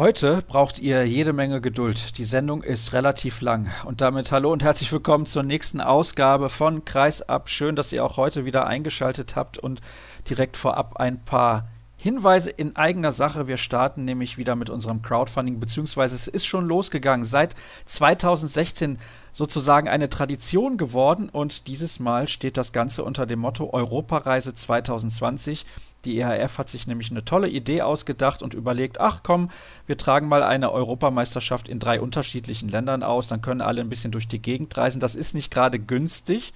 Heute braucht ihr jede Menge Geduld. Die Sendung ist relativ lang. Und damit hallo und herzlich willkommen zur nächsten Ausgabe von Kreisab. Schön, dass ihr auch heute wieder eingeschaltet habt und direkt vorab ein paar Hinweise in eigener Sache. Wir starten nämlich wieder mit unserem Crowdfunding, beziehungsweise es ist schon losgegangen. Seit 2016 sozusagen eine Tradition geworden und dieses Mal steht das Ganze unter dem Motto Europareise 2020. Die EHF hat sich nämlich eine tolle Idee ausgedacht und überlegt, ach komm, wir tragen mal eine Europameisterschaft in drei unterschiedlichen Ländern aus, dann können alle ein bisschen durch die Gegend reisen. Das ist nicht gerade günstig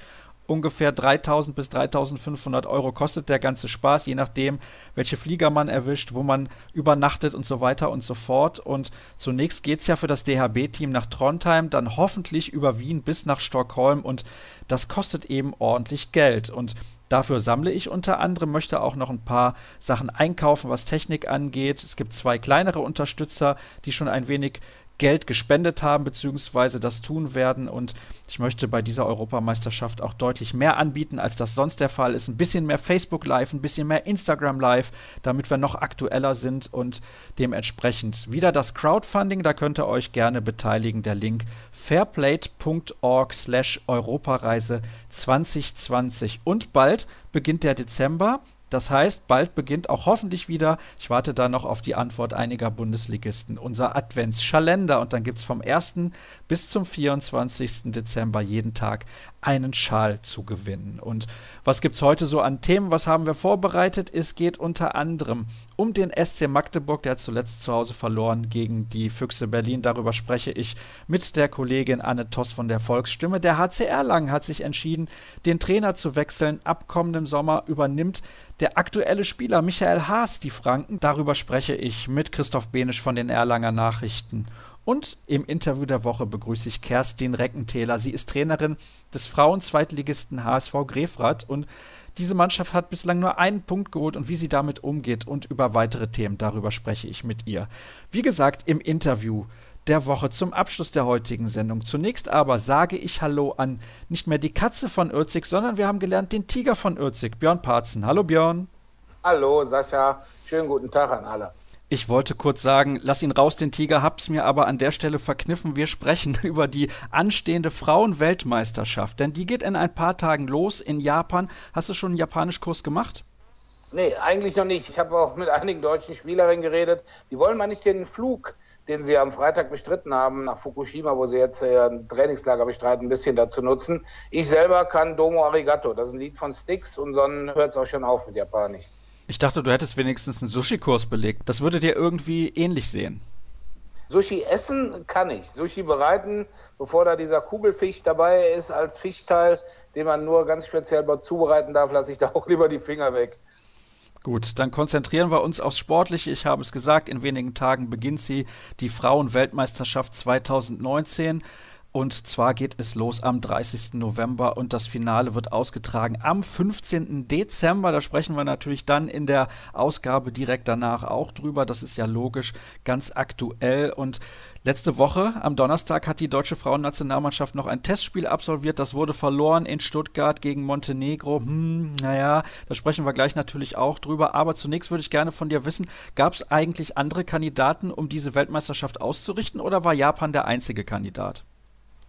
ungefähr 3000 bis 3500 Euro kostet der ganze Spaß, je nachdem, welche Flieger man erwischt, wo man übernachtet und so weiter und so fort. Und zunächst geht es ja für das DHB-Team nach Trondheim, dann hoffentlich über Wien bis nach Stockholm und das kostet eben ordentlich Geld. Und Dafür sammle ich unter anderem, möchte auch noch ein paar Sachen einkaufen, was Technik angeht. Es gibt zwei kleinere Unterstützer, die schon ein wenig Geld gespendet haben bzw. das tun werden. Und ich möchte bei dieser Europameisterschaft auch deutlich mehr anbieten, als das sonst der Fall ist. Ein bisschen mehr Facebook Live, ein bisschen mehr Instagram Live, damit wir noch aktueller sind und dementsprechend wieder das Crowdfunding. Da könnt ihr euch gerne beteiligen. Der Link fairplate.org slash Europareise 2020. Und bald beginnt der Dezember. Das heißt, bald beginnt auch hoffentlich wieder, ich warte da noch auf die Antwort einiger Bundesligisten, unser Adventsschalender. Und dann gibt es vom 1. bis zum 24. Dezember jeden Tag einen Schal zu gewinnen. Und was gibt es heute so an Themen? Was haben wir vorbereitet? Es geht unter anderem um den SC Magdeburg, der zuletzt zu Hause verloren gegen die Füchse Berlin. Darüber spreche ich mit der Kollegin Anne Toss von der Volksstimme. Der HCR Lang hat sich entschieden, den Trainer zu wechseln. Ab kommendem Sommer übernimmt der aktuelle Spieler Michael Haas die Franken. Darüber spreche ich mit Christoph Benisch von den Erlanger Nachrichten. Und im Interview der Woche begrüße ich Kerstin Reckentäler. Sie ist Trainerin des Frauen-Zweitligisten HSV Grefrath und diese Mannschaft hat bislang nur einen Punkt geholt und wie sie damit umgeht und über weitere Themen, darüber spreche ich mit ihr. Wie gesagt, im Interview der Woche zum Abschluss der heutigen Sendung. Zunächst aber sage ich Hallo an nicht mehr die Katze von Ürzig, sondern wir haben gelernt den Tiger von Ürzig, Björn Parzen. Hallo Björn. Hallo Sascha, schönen guten Tag an alle. Ich wollte kurz sagen, lass ihn raus, den Tiger, hab's mir aber an der Stelle verkniffen. Wir sprechen über die anstehende Frauenweltmeisterschaft, denn die geht in ein paar Tagen los in Japan. Hast du schon einen Japanischkurs gemacht? Nee, eigentlich noch nicht. Ich habe auch mit einigen deutschen Spielerinnen geredet. Die wollen mal nicht den Flug, den sie am Freitag bestritten haben, nach Fukushima, wo sie jetzt äh, ein Trainingslager bestreiten, ein bisschen dazu nutzen. Ich selber kann Domo Arigato. Das ist ein Lied von Styx und dann hört es auch schon auf mit Japanisch. Ich dachte, du hättest wenigstens einen Sushi-Kurs belegt. Das würde dir irgendwie ähnlich sehen. Sushi essen kann ich. Sushi bereiten, bevor da dieser Kugelfisch dabei ist als Fischteil, den man nur ganz speziell zubereiten darf, lasse ich da auch lieber die Finger weg. Gut, dann konzentrieren wir uns aufs Sportliche. Ich habe es gesagt, in wenigen Tagen beginnt sie, die Frauen-Weltmeisterschaft 2019. Und zwar geht es los am 30. November und das Finale wird ausgetragen am 15. Dezember. Da sprechen wir natürlich dann in der Ausgabe direkt danach auch drüber. Das ist ja logisch, ganz aktuell. Und letzte Woche, am Donnerstag, hat die deutsche Frauennationalmannschaft noch ein Testspiel absolviert. Das wurde verloren in Stuttgart gegen Montenegro. Hm, naja, da sprechen wir gleich natürlich auch drüber. Aber zunächst würde ich gerne von dir wissen, gab es eigentlich andere Kandidaten, um diese Weltmeisterschaft auszurichten oder war Japan der einzige Kandidat?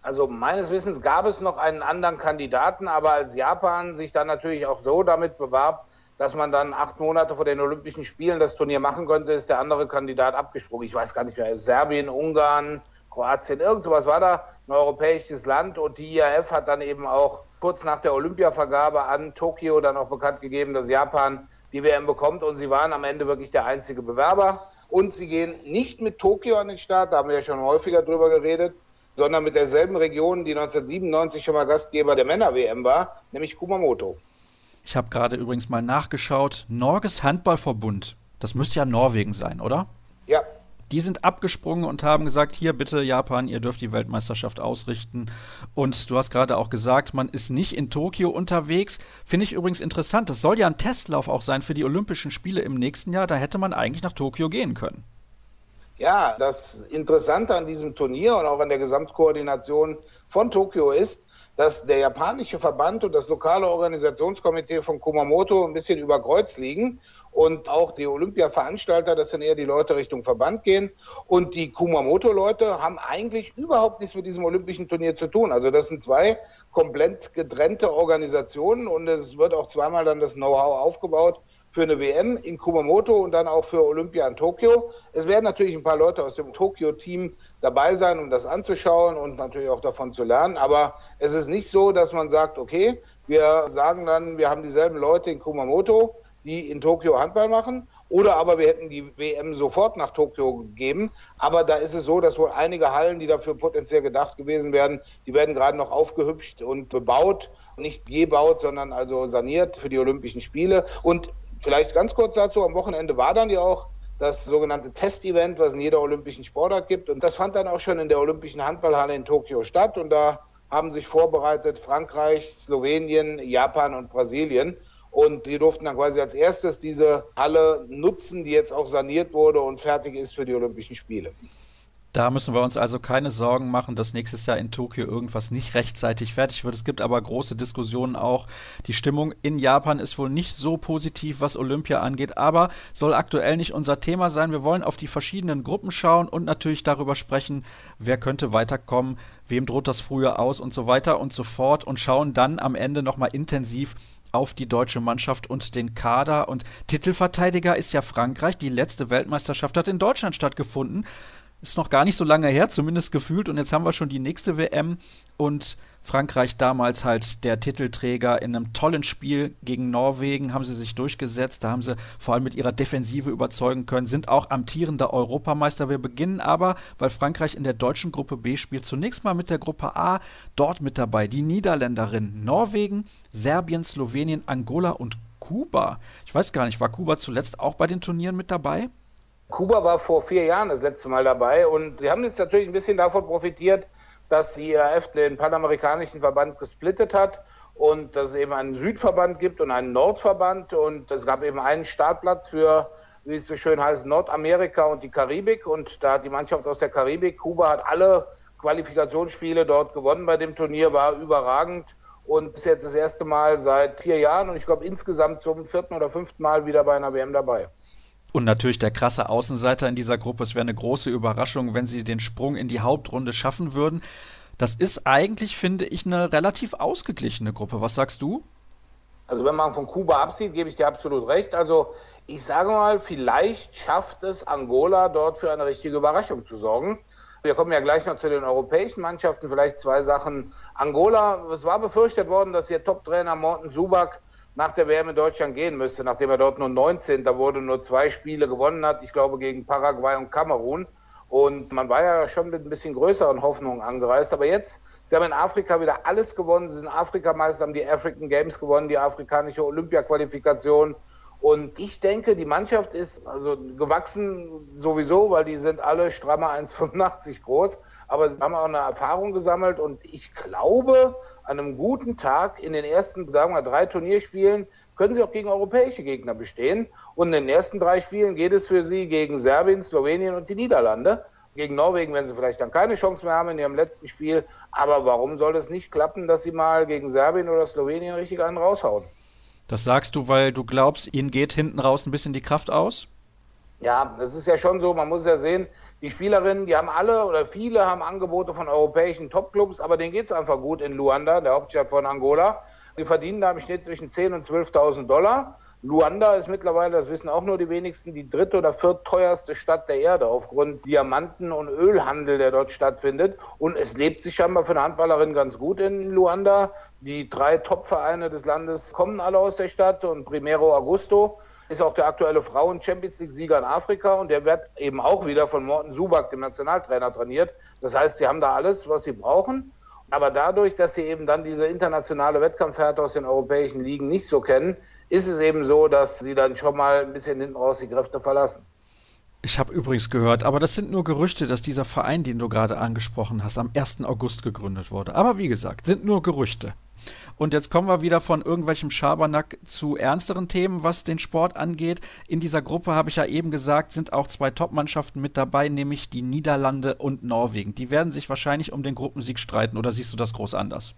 Also meines Wissens gab es noch einen anderen Kandidaten, aber als Japan sich dann natürlich auch so damit bewarb, dass man dann acht Monate vor den Olympischen Spielen das Turnier machen könnte, ist der andere Kandidat abgesprungen. Ich weiß gar nicht mehr, Serbien, Ungarn, Kroatien, irgend sowas war da, ein europäisches Land und die IAF hat dann eben auch kurz nach der Olympiavergabe an Tokio dann auch bekannt gegeben, dass Japan die WM bekommt und sie waren am Ende wirklich der einzige Bewerber. Und sie gehen nicht mit Tokio an den Start, da haben wir ja schon häufiger drüber geredet, sondern mit derselben Region, die 1997 schon mal Gastgeber der Männer-WM war, nämlich Kumamoto. Ich habe gerade übrigens mal nachgeschaut. Norges Handballverbund, das müsste ja Norwegen sein, oder? Ja. Die sind abgesprungen und haben gesagt, hier bitte Japan, ihr dürft die Weltmeisterschaft ausrichten. Und du hast gerade auch gesagt, man ist nicht in Tokio unterwegs. Finde ich übrigens interessant. Das soll ja ein Testlauf auch sein für die Olympischen Spiele im nächsten Jahr. Da hätte man eigentlich nach Tokio gehen können. Ja, das Interessante an diesem Turnier und auch an der Gesamtkoordination von Tokio ist, dass der japanische Verband und das lokale Organisationskomitee von Kumamoto ein bisschen über Kreuz liegen und auch die Olympia-Veranstalter, das sind eher die Leute Richtung Verband gehen. Und die Kumamoto-Leute haben eigentlich überhaupt nichts mit diesem olympischen Turnier zu tun. Also das sind zwei komplett getrennte Organisationen und es wird auch zweimal dann das Know-how aufgebaut für eine WM in Kumamoto und dann auch für Olympia in Tokio. Es werden natürlich ein paar Leute aus dem Tokio-Team dabei sein, um das anzuschauen und natürlich auch davon zu lernen. Aber es ist nicht so, dass man sagt, okay, wir sagen dann, wir haben dieselben Leute in Kumamoto, die in Tokio Handball machen. Oder aber wir hätten die WM sofort nach Tokio gegeben. Aber da ist es so, dass wohl einige Hallen, die dafür potenziell gedacht gewesen wären, die werden gerade noch aufgehübscht und bebaut. Nicht gebaut, sondern also saniert für die Olympischen Spiele. Und Vielleicht ganz kurz dazu, am Wochenende war dann ja auch das sogenannte Testevent, was in jeder olympischen Sportart gibt. Und das fand dann auch schon in der Olympischen Handballhalle in Tokio statt. Und da haben sich vorbereitet Frankreich, Slowenien, Japan und Brasilien. Und die durften dann quasi als erstes diese Halle nutzen, die jetzt auch saniert wurde und fertig ist für die Olympischen Spiele. Da müssen wir uns also keine Sorgen machen, dass nächstes Jahr in Tokio irgendwas nicht rechtzeitig fertig wird. Es gibt aber große Diskussionen auch. Die Stimmung in Japan ist wohl nicht so positiv, was Olympia angeht, aber soll aktuell nicht unser Thema sein. Wir wollen auf die verschiedenen Gruppen schauen und natürlich darüber sprechen, wer könnte weiterkommen, wem droht das früher aus und so weiter und so fort und schauen dann am Ende nochmal intensiv auf die deutsche Mannschaft und den Kader. Und Titelverteidiger ist ja Frankreich. Die letzte Weltmeisterschaft hat in Deutschland stattgefunden ist noch gar nicht so lange her, zumindest gefühlt. Und jetzt haben wir schon die nächste WM und Frankreich damals halt der Titelträger in einem tollen Spiel gegen Norwegen haben sie sich durchgesetzt. Da haben sie vor allem mit ihrer Defensive überzeugen können, sind auch amtierender Europameister. Wir beginnen aber, weil Frankreich in der deutschen Gruppe B spielt, zunächst mal mit der Gruppe A. Dort mit dabei die Niederländerinnen Norwegen, Serbien, Slowenien, Angola und Kuba. Ich weiß gar nicht, war Kuba zuletzt auch bei den Turnieren mit dabei? Kuba war vor vier Jahren das letzte Mal dabei und sie haben jetzt natürlich ein bisschen davon profitiert, dass die IAF den panamerikanischen Verband gesplittet hat und dass es eben einen Südverband gibt und einen Nordverband und es gab eben einen Startplatz für, wie es so schön heißt, Nordamerika und die Karibik und da hat die Mannschaft aus der Karibik, Kuba hat alle Qualifikationsspiele dort gewonnen bei dem Turnier, war überragend und ist jetzt das erste Mal seit vier Jahren und ich glaube insgesamt zum vierten oder fünften Mal wieder bei einer WM dabei. Und natürlich der krasse Außenseiter in dieser Gruppe. Es wäre eine große Überraschung, wenn sie den Sprung in die Hauptrunde schaffen würden. Das ist eigentlich, finde ich, eine relativ ausgeglichene Gruppe. Was sagst du? Also wenn man von Kuba absieht, gebe ich dir absolut recht. Also ich sage mal, vielleicht schafft es Angola dort für eine richtige Überraschung zu sorgen. Wir kommen ja gleich noch zu den europäischen Mannschaften. Vielleicht zwei Sachen. Angola, es war befürchtet worden, dass ihr Top-Trainer Morten Subak nach der WM in Deutschland gehen müsste, nachdem er dort nur 19. wurde, nur zwei Spiele gewonnen hat, ich glaube gegen Paraguay und Kamerun. Und man war ja schon mit ein bisschen größeren Hoffnungen angereist. Aber jetzt, sie haben in Afrika wieder alles gewonnen. Sie sind Afrikameister, haben die African Games gewonnen, die afrikanische Olympia-Qualifikation. Und ich denke, die Mannschaft ist also gewachsen sowieso, weil die sind alle strammer 1,85 groß. Aber sie haben auch eine Erfahrung gesammelt. Und ich glaube, an einem guten Tag in den ersten, sagen wir, drei Turnierspielen können sie auch gegen europäische Gegner bestehen. Und in den ersten drei Spielen geht es für sie gegen Serbien, Slowenien und die Niederlande. Gegen Norwegen werden sie vielleicht dann keine Chance mehr haben in ihrem letzten Spiel. Aber warum soll es nicht klappen, dass sie mal gegen Serbien oder Slowenien richtig einen raushauen? Das sagst du, weil du glaubst, ihnen geht hinten raus ein bisschen die Kraft aus? Ja, das ist ja schon so. Man muss ja sehen, die Spielerinnen, die haben alle oder viele haben Angebote von europäischen Topclubs, aber denen geht es einfach gut in Luanda, der Hauptstadt von Angola. Die verdienen da im Schnitt zwischen 10.000 und 12.000 Dollar. Luanda ist mittlerweile, das wissen auch nur die wenigsten, die dritte oder viertteuerste Stadt der Erde aufgrund Diamanten- und Ölhandel, der dort stattfindet. Und es lebt sich scheinbar für eine Handballerin ganz gut in Luanda. Die drei Top-Vereine des Landes kommen alle aus der Stadt und Primero Augusto ist auch der aktuelle Frauen-Champions League-Sieger in Afrika und der wird eben auch wieder von Morten Subak, dem Nationaltrainer, trainiert. Das heißt, sie haben da alles, was sie brauchen. Aber dadurch, dass sie eben dann diese internationale Wettkampfhärte aus den europäischen Ligen nicht so kennen, ist es eben so, dass sie dann schon mal ein bisschen hinten raus die Kräfte verlassen. Ich habe übrigens gehört, aber das sind nur Gerüchte, dass dieser Verein, den du gerade angesprochen hast, am 1. August gegründet wurde. Aber wie gesagt, sind nur Gerüchte. Und jetzt kommen wir wieder von irgendwelchem Schabernack zu ernsteren Themen, was den Sport angeht. In dieser Gruppe, habe ich ja eben gesagt, sind auch zwei Top-Mannschaften mit dabei, nämlich die Niederlande und Norwegen. Die werden sich wahrscheinlich um den Gruppensieg streiten, oder siehst du das groß anders?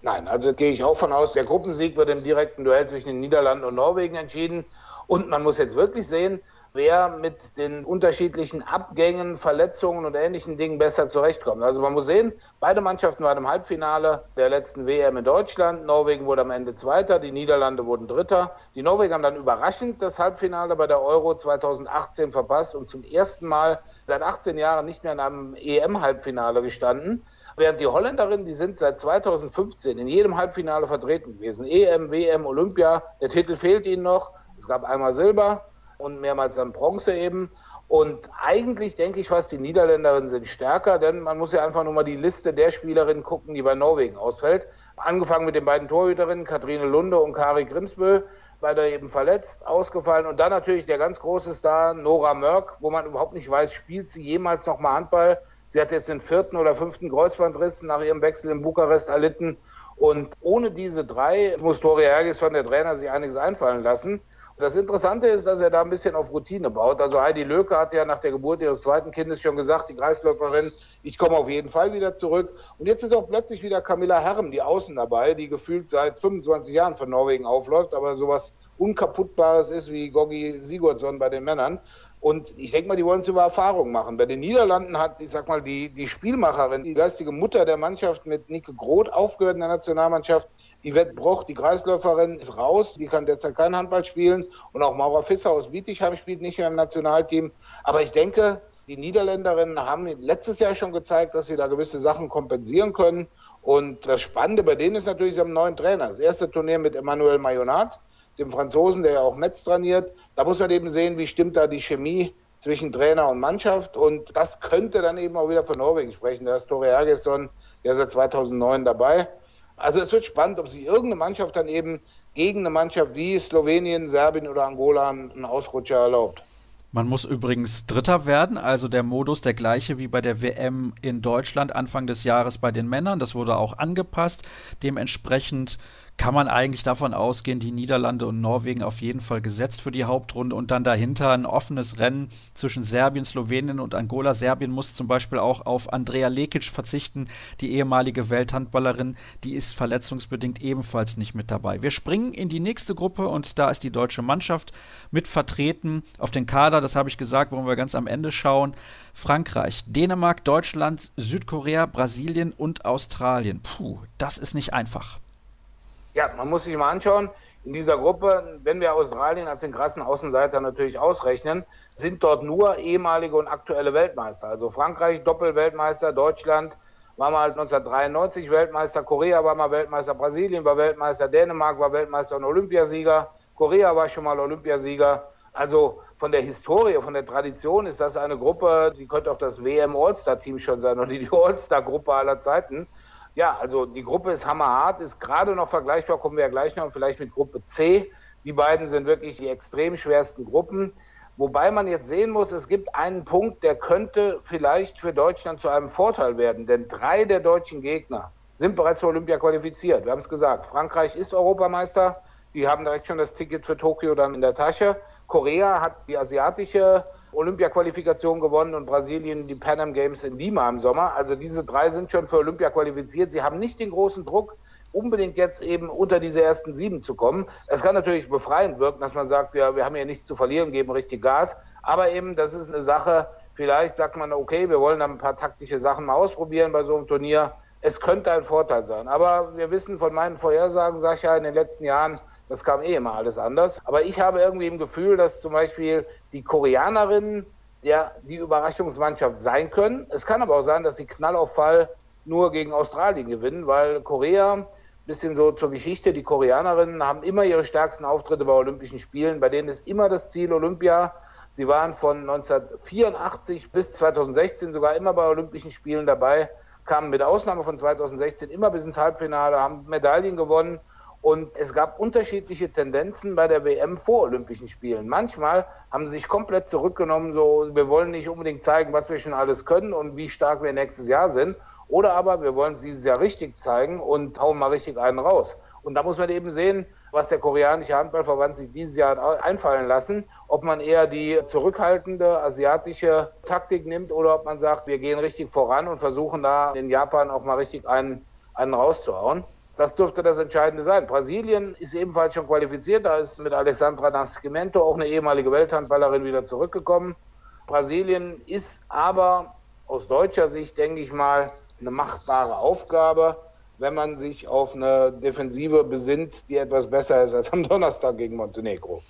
Nein, also gehe ich auch von aus, der Gruppensieg wird im direkten Duell zwischen den Niederlanden und Norwegen entschieden. Und man muss jetzt wirklich sehen, wer mit den unterschiedlichen Abgängen, Verletzungen und ähnlichen Dingen besser zurechtkommt. Also man muss sehen, beide Mannschaften waren im Halbfinale der letzten WM in Deutschland. Norwegen wurde am Ende Zweiter, die Niederlande wurden Dritter. Die Norweger haben dann überraschend das Halbfinale bei der Euro 2018 verpasst und zum ersten Mal seit 18 Jahren nicht mehr in einem EM-Halbfinale gestanden. Während die Holländerinnen, die sind seit 2015 in jedem Halbfinale vertreten gewesen. EM, WM, Olympia. Der Titel fehlt ihnen noch. Es gab einmal Silber und mehrmals dann Bronze eben. Und eigentlich denke ich fast, die Niederländerinnen sind stärker, denn man muss ja einfach nur mal die Liste der Spielerinnen gucken, die bei Norwegen ausfällt. Angefangen mit den beiden Torhüterinnen, Katrine Lunde und Kari Grimsbø, beide eben verletzt, ausgefallen. Und dann natürlich der ganz große Star, Nora Mörk, wo man überhaupt nicht weiß, spielt sie jemals nochmal Handball? Sie hat jetzt den vierten oder fünften Kreuzbandriss nach ihrem Wechsel in Bukarest erlitten. Und ohne diese drei muss Tori Hergis von der Trainer sich einiges einfallen lassen. Das Interessante ist, dass er da ein bisschen auf Routine baut. Also Heidi Löke hat ja nach der Geburt ihres zweiten Kindes schon gesagt, die Kreisläuferin, ich komme auf jeden Fall wieder zurück. Und jetzt ist auch plötzlich wieder Camilla Herm, die Außen dabei, die gefühlt seit 25 Jahren für Norwegen aufläuft, aber sowas Unkaputtbares ist wie Gogi Sigurdsson bei den Männern. Und ich denke mal, die wollen es über Erfahrung machen. Bei den Niederlanden hat, ich sag mal, die, die Spielmacherin, die geistige Mutter der Mannschaft mit Nike Groth aufgehört in der Nationalmannschaft. Wett Bruch, die Kreisläuferin, ist raus. Die kann derzeit kein Handball spielen. Und auch Maura Fisser aus Bietigheim spielt nicht mehr im Nationalteam. Aber ich denke, die Niederländerinnen haben letztes Jahr schon gezeigt, dass sie da gewisse Sachen kompensieren können. Und das Spannende bei denen ist natürlich, sie haben einen neuen Trainer. Das erste Turnier mit Emmanuel Mayonat dem Franzosen, der ja auch Metz trainiert. Da muss man eben sehen, wie stimmt da die Chemie zwischen Trainer und Mannschaft. Und das könnte dann eben auch wieder von Norwegen sprechen. Da ist Tore Ergesson ja seit 2009 dabei. Also es wird spannend, ob sich irgendeine Mannschaft dann eben gegen eine Mannschaft wie Slowenien, Serbien oder Angola einen Ausrutscher erlaubt. Man muss übrigens Dritter werden, also der Modus der gleiche wie bei der WM in Deutschland Anfang des Jahres bei den Männern. Das wurde auch angepasst. Dementsprechend kann man eigentlich davon ausgehen, die Niederlande und Norwegen auf jeden Fall gesetzt für die Hauptrunde und dann dahinter ein offenes Rennen zwischen Serbien, Slowenien und Angola. Serbien muss zum Beispiel auch auf Andrea Lekic verzichten, die ehemalige Welthandballerin, die ist verletzungsbedingt ebenfalls nicht mit dabei. Wir springen in die nächste Gruppe und da ist die deutsche Mannschaft mit vertreten. Auf den Kader, das habe ich gesagt, wollen wir ganz am Ende schauen. Frankreich, Dänemark, Deutschland, Südkorea, Brasilien und Australien. Puh, das ist nicht einfach. Ja, man muss sich mal anschauen, in dieser Gruppe, wenn wir Australien als den krassen Außenseiter natürlich ausrechnen, sind dort nur ehemalige und aktuelle Weltmeister. Also Frankreich Doppelweltmeister, Deutschland war mal 1993 Weltmeister, Korea war mal Weltmeister, Brasilien war Weltmeister, Dänemark war Weltmeister und Olympiasieger, Korea war schon mal Olympiasieger. Also von der Historie, von der Tradition ist das eine Gruppe, die könnte auch das WM All-Star-Team schon sein oder die All-Star-Gruppe aller Zeiten. Ja, also die Gruppe ist hammerhart, ist gerade noch vergleichbar, kommen wir ja gleich noch, vielleicht mit Gruppe C. Die beiden sind wirklich die extrem schwersten Gruppen. Wobei man jetzt sehen muss, es gibt einen Punkt, der könnte vielleicht für Deutschland zu einem Vorteil werden. Denn drei der deutschen Gegner sind bereits für Olympia qualifiziert. Wir haben es gesagt, Frankreich ist Europameister. Die haben direkt schon das Ticket für Tokio dann in der Tasche. Korea hat die asiatische Olympia-Qualifikation gewonnen und Brasilien die Pan Am Games in Lima im Sommer. Also diese drei sind schon für Olympia qualifiziert. Sie haben nicht den großen Druck, unbedingt jetzt eben unter diese ersten sieben zu kommen. Es kann natürlich befreiend wirken, dass man sagt, wir, wir haben hier nichts zu verlieren, geben richtig Gas. Aber eben, das ist eine Sache, vielleicht sagt man, okay, wir wollen dann ein paar taktische Sachen mal ausprobieren bei so einem Turnier. Es könnte ein Vorteil sein. Aber wir wissen von meinen Vorhersagen, sag ich ja, in den letzten Jahren, das kam eh immer alles anders. Aber ich habe irgendwie im Gefühl, dass zum Beispiel die Koreanerinnen ja die Überraschungsmannschaft sein können. Es kann aber auch sein, dass sie Knallauffall nur gegen Australien gewinnen, weil Korea, bisschen so zur Geschichte, die Koreanerinnen haben immer ihre stärksten Auftritte bei Olympischen Spielen, bei denen ist immer das Ziel Olympia. Sie waren von 1984 bis 2016 sogar immer bei Olympischen Spielen dabei, kamen mit Ausnahme von 2016 immer bis ins Halbfinale, haben Medaillen gewonnen und es gab unterschiedliche Tendenzen bei der WM vor Olympischen Spielen. Manchmal haben sie sich komplett zurückgenommen, so wir wollen nicht unbedingt zeigen, was wir schon alles können und wie stark wir nächstes Jahr sind. Oder aber wir wollen es dieses Jahr richtig zeigen und hauen mal richtig einen raus. Und da muss man eben sehen, was der koreanische Handballverband sich dieses Jahr einfallen lassen, ob man eher die zurückhaltende asiatische Taktik nimmt oder ob man sagt, wir gehen richtig voran und versuchen da in Japan auch mal richtig einen, einen rauszuhauen. Das dürfte das Entscheidende sein. Brasilien ist ebenfalls schon qualifiziert. Da ist mit Alessandra Nascimento auch eine ehemalige Welthandballerin wieder zurückgekommen. Brasilien ist aber aus deutscher Sicht, denke ich mal, eine machbare Aufgabe, wenn man sich auf eine Defensive besinnt, die etwas besser ist als am Donnerstag gegen Montenegro.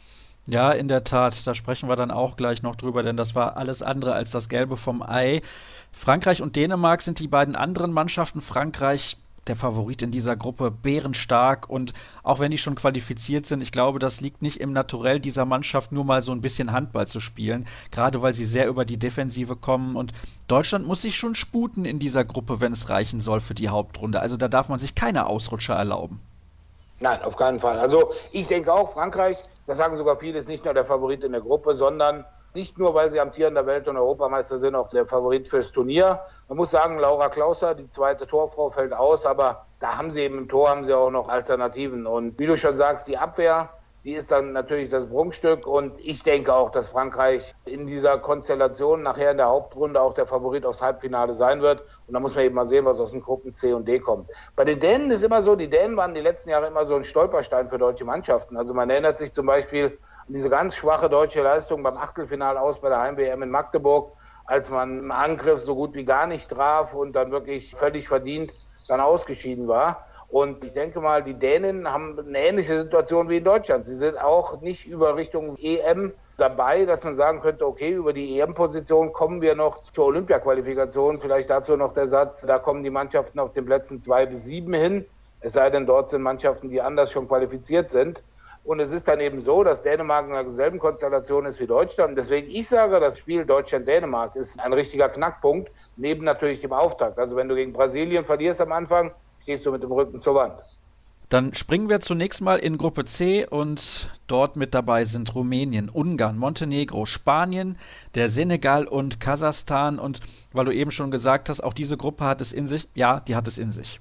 Ja, in der Tat, da sprechen wir dann auch gleich noch drüber, denn das war alles andere als das Gelbe vom Ei. Frankreich und Dänemark sind die beiden anderen Mannschaften. Frankreich der Favorit in dieser Gruppe, bärenstark und auch wenn die schon qualifiziert sind, ich glaube, das liegt nicht im Naturell dieser Mannschaft, nur mal so ein bisschen Handball zu spielen, gerade weil sie sehr über die Defensive kommen und Deutschland muss sich schon sputen in dieser Gruppe, wenn es reichen soll für die Hauptrunde. Also da darf man sich keine Ausrutscher erlauben. Nein, auf keinen Fall. Also ich denke auch, Frankreich, das sagen sogar viele, ist nicht nur der Favorit in der Gruppe, sondern nicht nur, weil sie amtierender Welt- und Europameister sind, auch der Favorit fürs Turnier. Man muss sagen, Laura Klauser, die zweite Torfrau, fällt aus, aber da haben sie eben im Tor, haben sie auch noch Alternativen. Und wie du schon sagst, die Abwehr, die ist dann natürlich das Prunkstück. Und ich denke auch, dass Frankreich in dieser Konstellation nachher in der Hauptrunde auch der Favorit aufs Halbfinale sein wird. Und da muss man eben mal sehen, was aus den Gruppen C und D kommt. Bei den Dänen ist immer so, die Dänen waren die letzten Jahre immer so ein Stolperstein für deutsche Mannschaften. Also man erinnert sich zum Beispiel diese ganz schwache deutsche Leistung beim Achtelfinal aus bei der Heim-WM in Magdeburg, als man im Angriff so gut wie gar nicht traf und dann wirklich völlig verdient dann ausgeschieden war. Und ich denke mal, die Dänen haben eine ähnliche Situation wie in Deutschland. Sie sind auch nicht über Richtung EM dabei, dass man sagen könnte, okay, über die EM-Position kommen wir noch zur Olympia-Qualifikation. Vielleicht dazu noch der Satz, da kommen die Mannschaften auf den Plätzen zwei bis sieben hin. Es sei denn, dort sind Mannschaften, die anders schon qualifiziert sind. Und es ist dann eben so, dass Dänemark in derselben Konstellation ist wie Deutschland. Deswegen ich sage, das Spiel Deutschland-Dänemark ist ein richtiger Knackpunkt, neben natürlich dem Auftakt. Also wenn du gegen Brasilien verlierst am Anfang, stehst du mit dem Rücken zur Wand. Dann springen wir zunächst mal in Gruppe C und dort mit dabei sind Rumänien, Ungarn, Montenegro, Spanien, der Senegal und Kasachstan. Und weil du eben schon gesagt hast, auch diese Gruppe hat es in sich. Ja, die hat es in sich.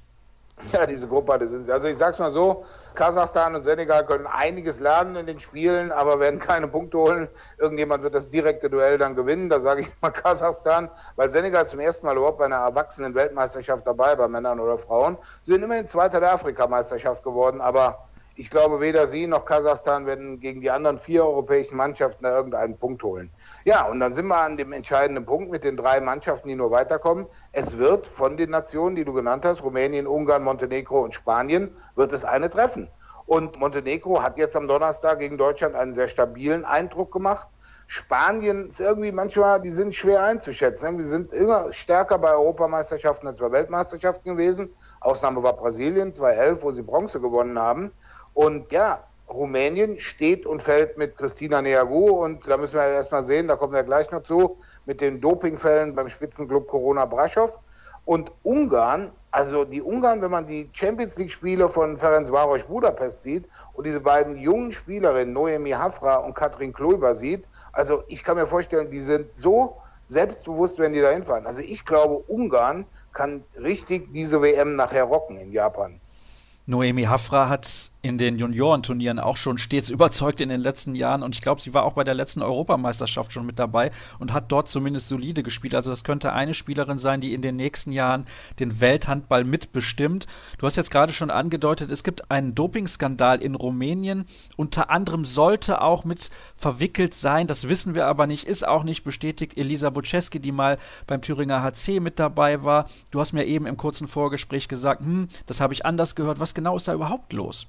Ja, diese Gruppe, das sind Also ich sag's mal so, Kasachstan und Senegal können einiges lernen in den Spielen, aber werden keine Punkte holen. Irgendjemand wird das direkte Duell dann gewinnen. Da sage ich mal Kasachstan, weil Senegal zum ersten Mal überhaupt bei einer erwachsenen Weltmeisterschaft dabei, bei Männern oder Frauen. Sie sind immerhin Zweiter der Afrikameisterschaft geworden, aber ich glaube, weder sie noch Kasachstan werden gegen die anderen vier europäischen Mannschaften da irgendeinen Punkt holen. Ja, und dann sind wir an dem entscheidenden Punkt mit den drei Mannschaften, die nur weiterkommen. Es wird von den Nationen, die du genannt hast, Rumänien, Ungarn, Montenegro und Spanien, wird es eine treffen. Und Montenegro hat jetzt am Donnerstag gegen Deutschland einen sehr stabilen Eindruck gemacht. Spanien ist irgendwie manchmal, die sind schwer einzuschätzen. Irgendwie sind immer stärker bei Europameisterschaften als bei Weltmeisterschaften gewesen. Ausnahme war Brasilien 2011, wo sie Bronze gewonnen haben. Und ja, Rumänien steht und fällt mit Christina Neagu und da müssen wir erstmal sehen, da kommen wir gleich noch zu, mit den Dopingfällen beim Spitzenclub Corona Braschow. Und Ungarn, also die Ungarn, wenn man die Champions League-Spiele von Ferencvaros Budapest sieht und diese beiden jungen Spielerinnen, Noemi Hafra und Katrin Kloiber sieht, also ich kann mir vorstellen, die sind so selbstbewusst, wenn die da hinfahren. Also ich glaube, Ungarn kann richtig diese WM nachher rocken in Japan. Noemi Hafra hat in den Juniorenturnieren auch schon stets überzeugt in den letzten Jahren und ich glaube, sie war auch bei der letzten Europameisterschaft schon mit dabei und hat dort zumindest solide gespielt. Also das könnte eine Spielerin sein, die in den nächsten Jahren den Welthandball mitbestimmt. Du hast jetzt gerade schon angedeutet, es gibt einen Dopingskandal in Rumänien. Unter anderem sollte auch mit verwickelt sein, das wissen wir aber nicht, ist auch nicht bestätigt, Elisa Buczewski, die mal beim Thüringer HC mit dabei war. Du hast mir eben im kurzen Vorgespräch gesagt, hm, das habe ich anders gehört. Was genau ist da überhaupt los?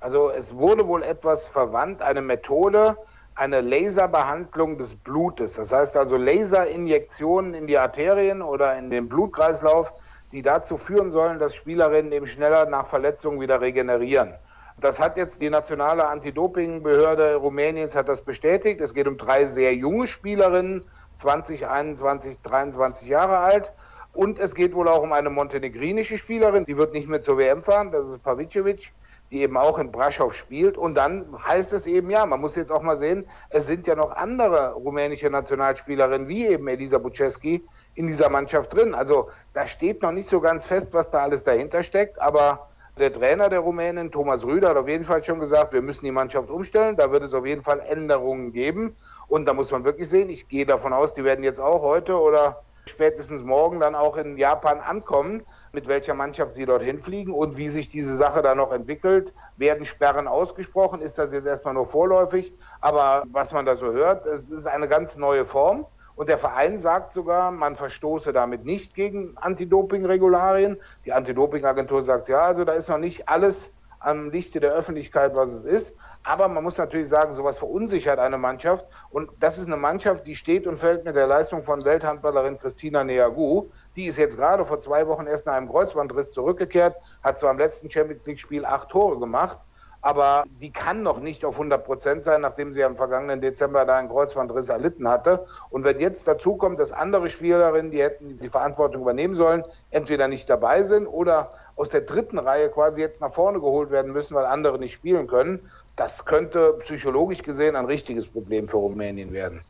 Also es wurde wohl etwas verwandt, eine Methode, eine Laserbehandlung des Blutes. Das heißt also Laserinjektionen in die Arterien oder in den Blutkreislauf, die dazu führen sollen, dass Spielerinnen eben schneller nach Verletzungen wieder regenerieren. Das hat jetzt die nationale Anti-Doping-Behörde Rumäniens hat das bestätigt. Es geht um drei sehr junge Spielerinnen, 20, 21, 23 Jahre alt. Und es geht wohl auch um eine montenegrinische Spielerin, die wird nicht mehr zur WM fahren, das ist Pavicevic die eben auch in Braschow spielt. Und dann heißt es eben, ja, man muss jetzt auch mal sehen, es sind ja noch andere rumänische Nationalspielerinnen, wie eben Elisa Buczewski, in dieser Mannschaft drin. Also da steht noch nicht so ganz fest, was da alles dahinter steckt, aber der Trainer der Rumänen, Thomas Rüder, hat auf jeden Fall schon gesagt, wir müssen die Mannschaft umstellen. Da wird es auf jeden Fall Änderungen geben. Und da muss man wirklich sehen, ich gehe davon aus, die werden jetzt auch heute oder spätestens morgen dann auch in Japan ankommen, mit welcher Mannschaft sie dorthin fliegen und wie sich diese Sache dann noch entwickelt. Werden Sperren ausgesprochen? Ist das jetzt erstmal nur vorläufig? Aber was man da so hört, es ist eine ganz neue Form. Und der Verein sagt sogar, man verstoße damit nicht gegen Anti-Doping-Regularien. Die Anti-Doping-Agentur sagt, ja, also da ist noch nicht alles am Lichte der Öffentlichkeit, was es ist. Aber man muss natürlich sagen, sowas verunsichert eine Mannschaft. Und das ist eine Mannschaft, die steht und fällt mit der Leistung von Welthandballerin Christina Neagu. Die ist jetzt gerade vor zwei Wochen erst nach einem Kreuzbandriss zurückgekehrt, hat zwar im letzten Champions League-Spiel acht Tore gemacht, aber die kann noch nicht auf 100 Prozent sein, nachdem sie am vergangenen Dezember da einen Kreuzbandriss erlitten hatte. Und wenn jetzt dazu kommt, dass andere Spielerinnen, die hätten die Verantwortung übernehmen sollen, entweder nicht dabei sind oder aus der dritten Reihe quasi jetzt nach vorne geholt werden müssen, weil andere nicht spielen können, das könnte psychologisch gesehen ein richtiges Problem für Rumänien werden.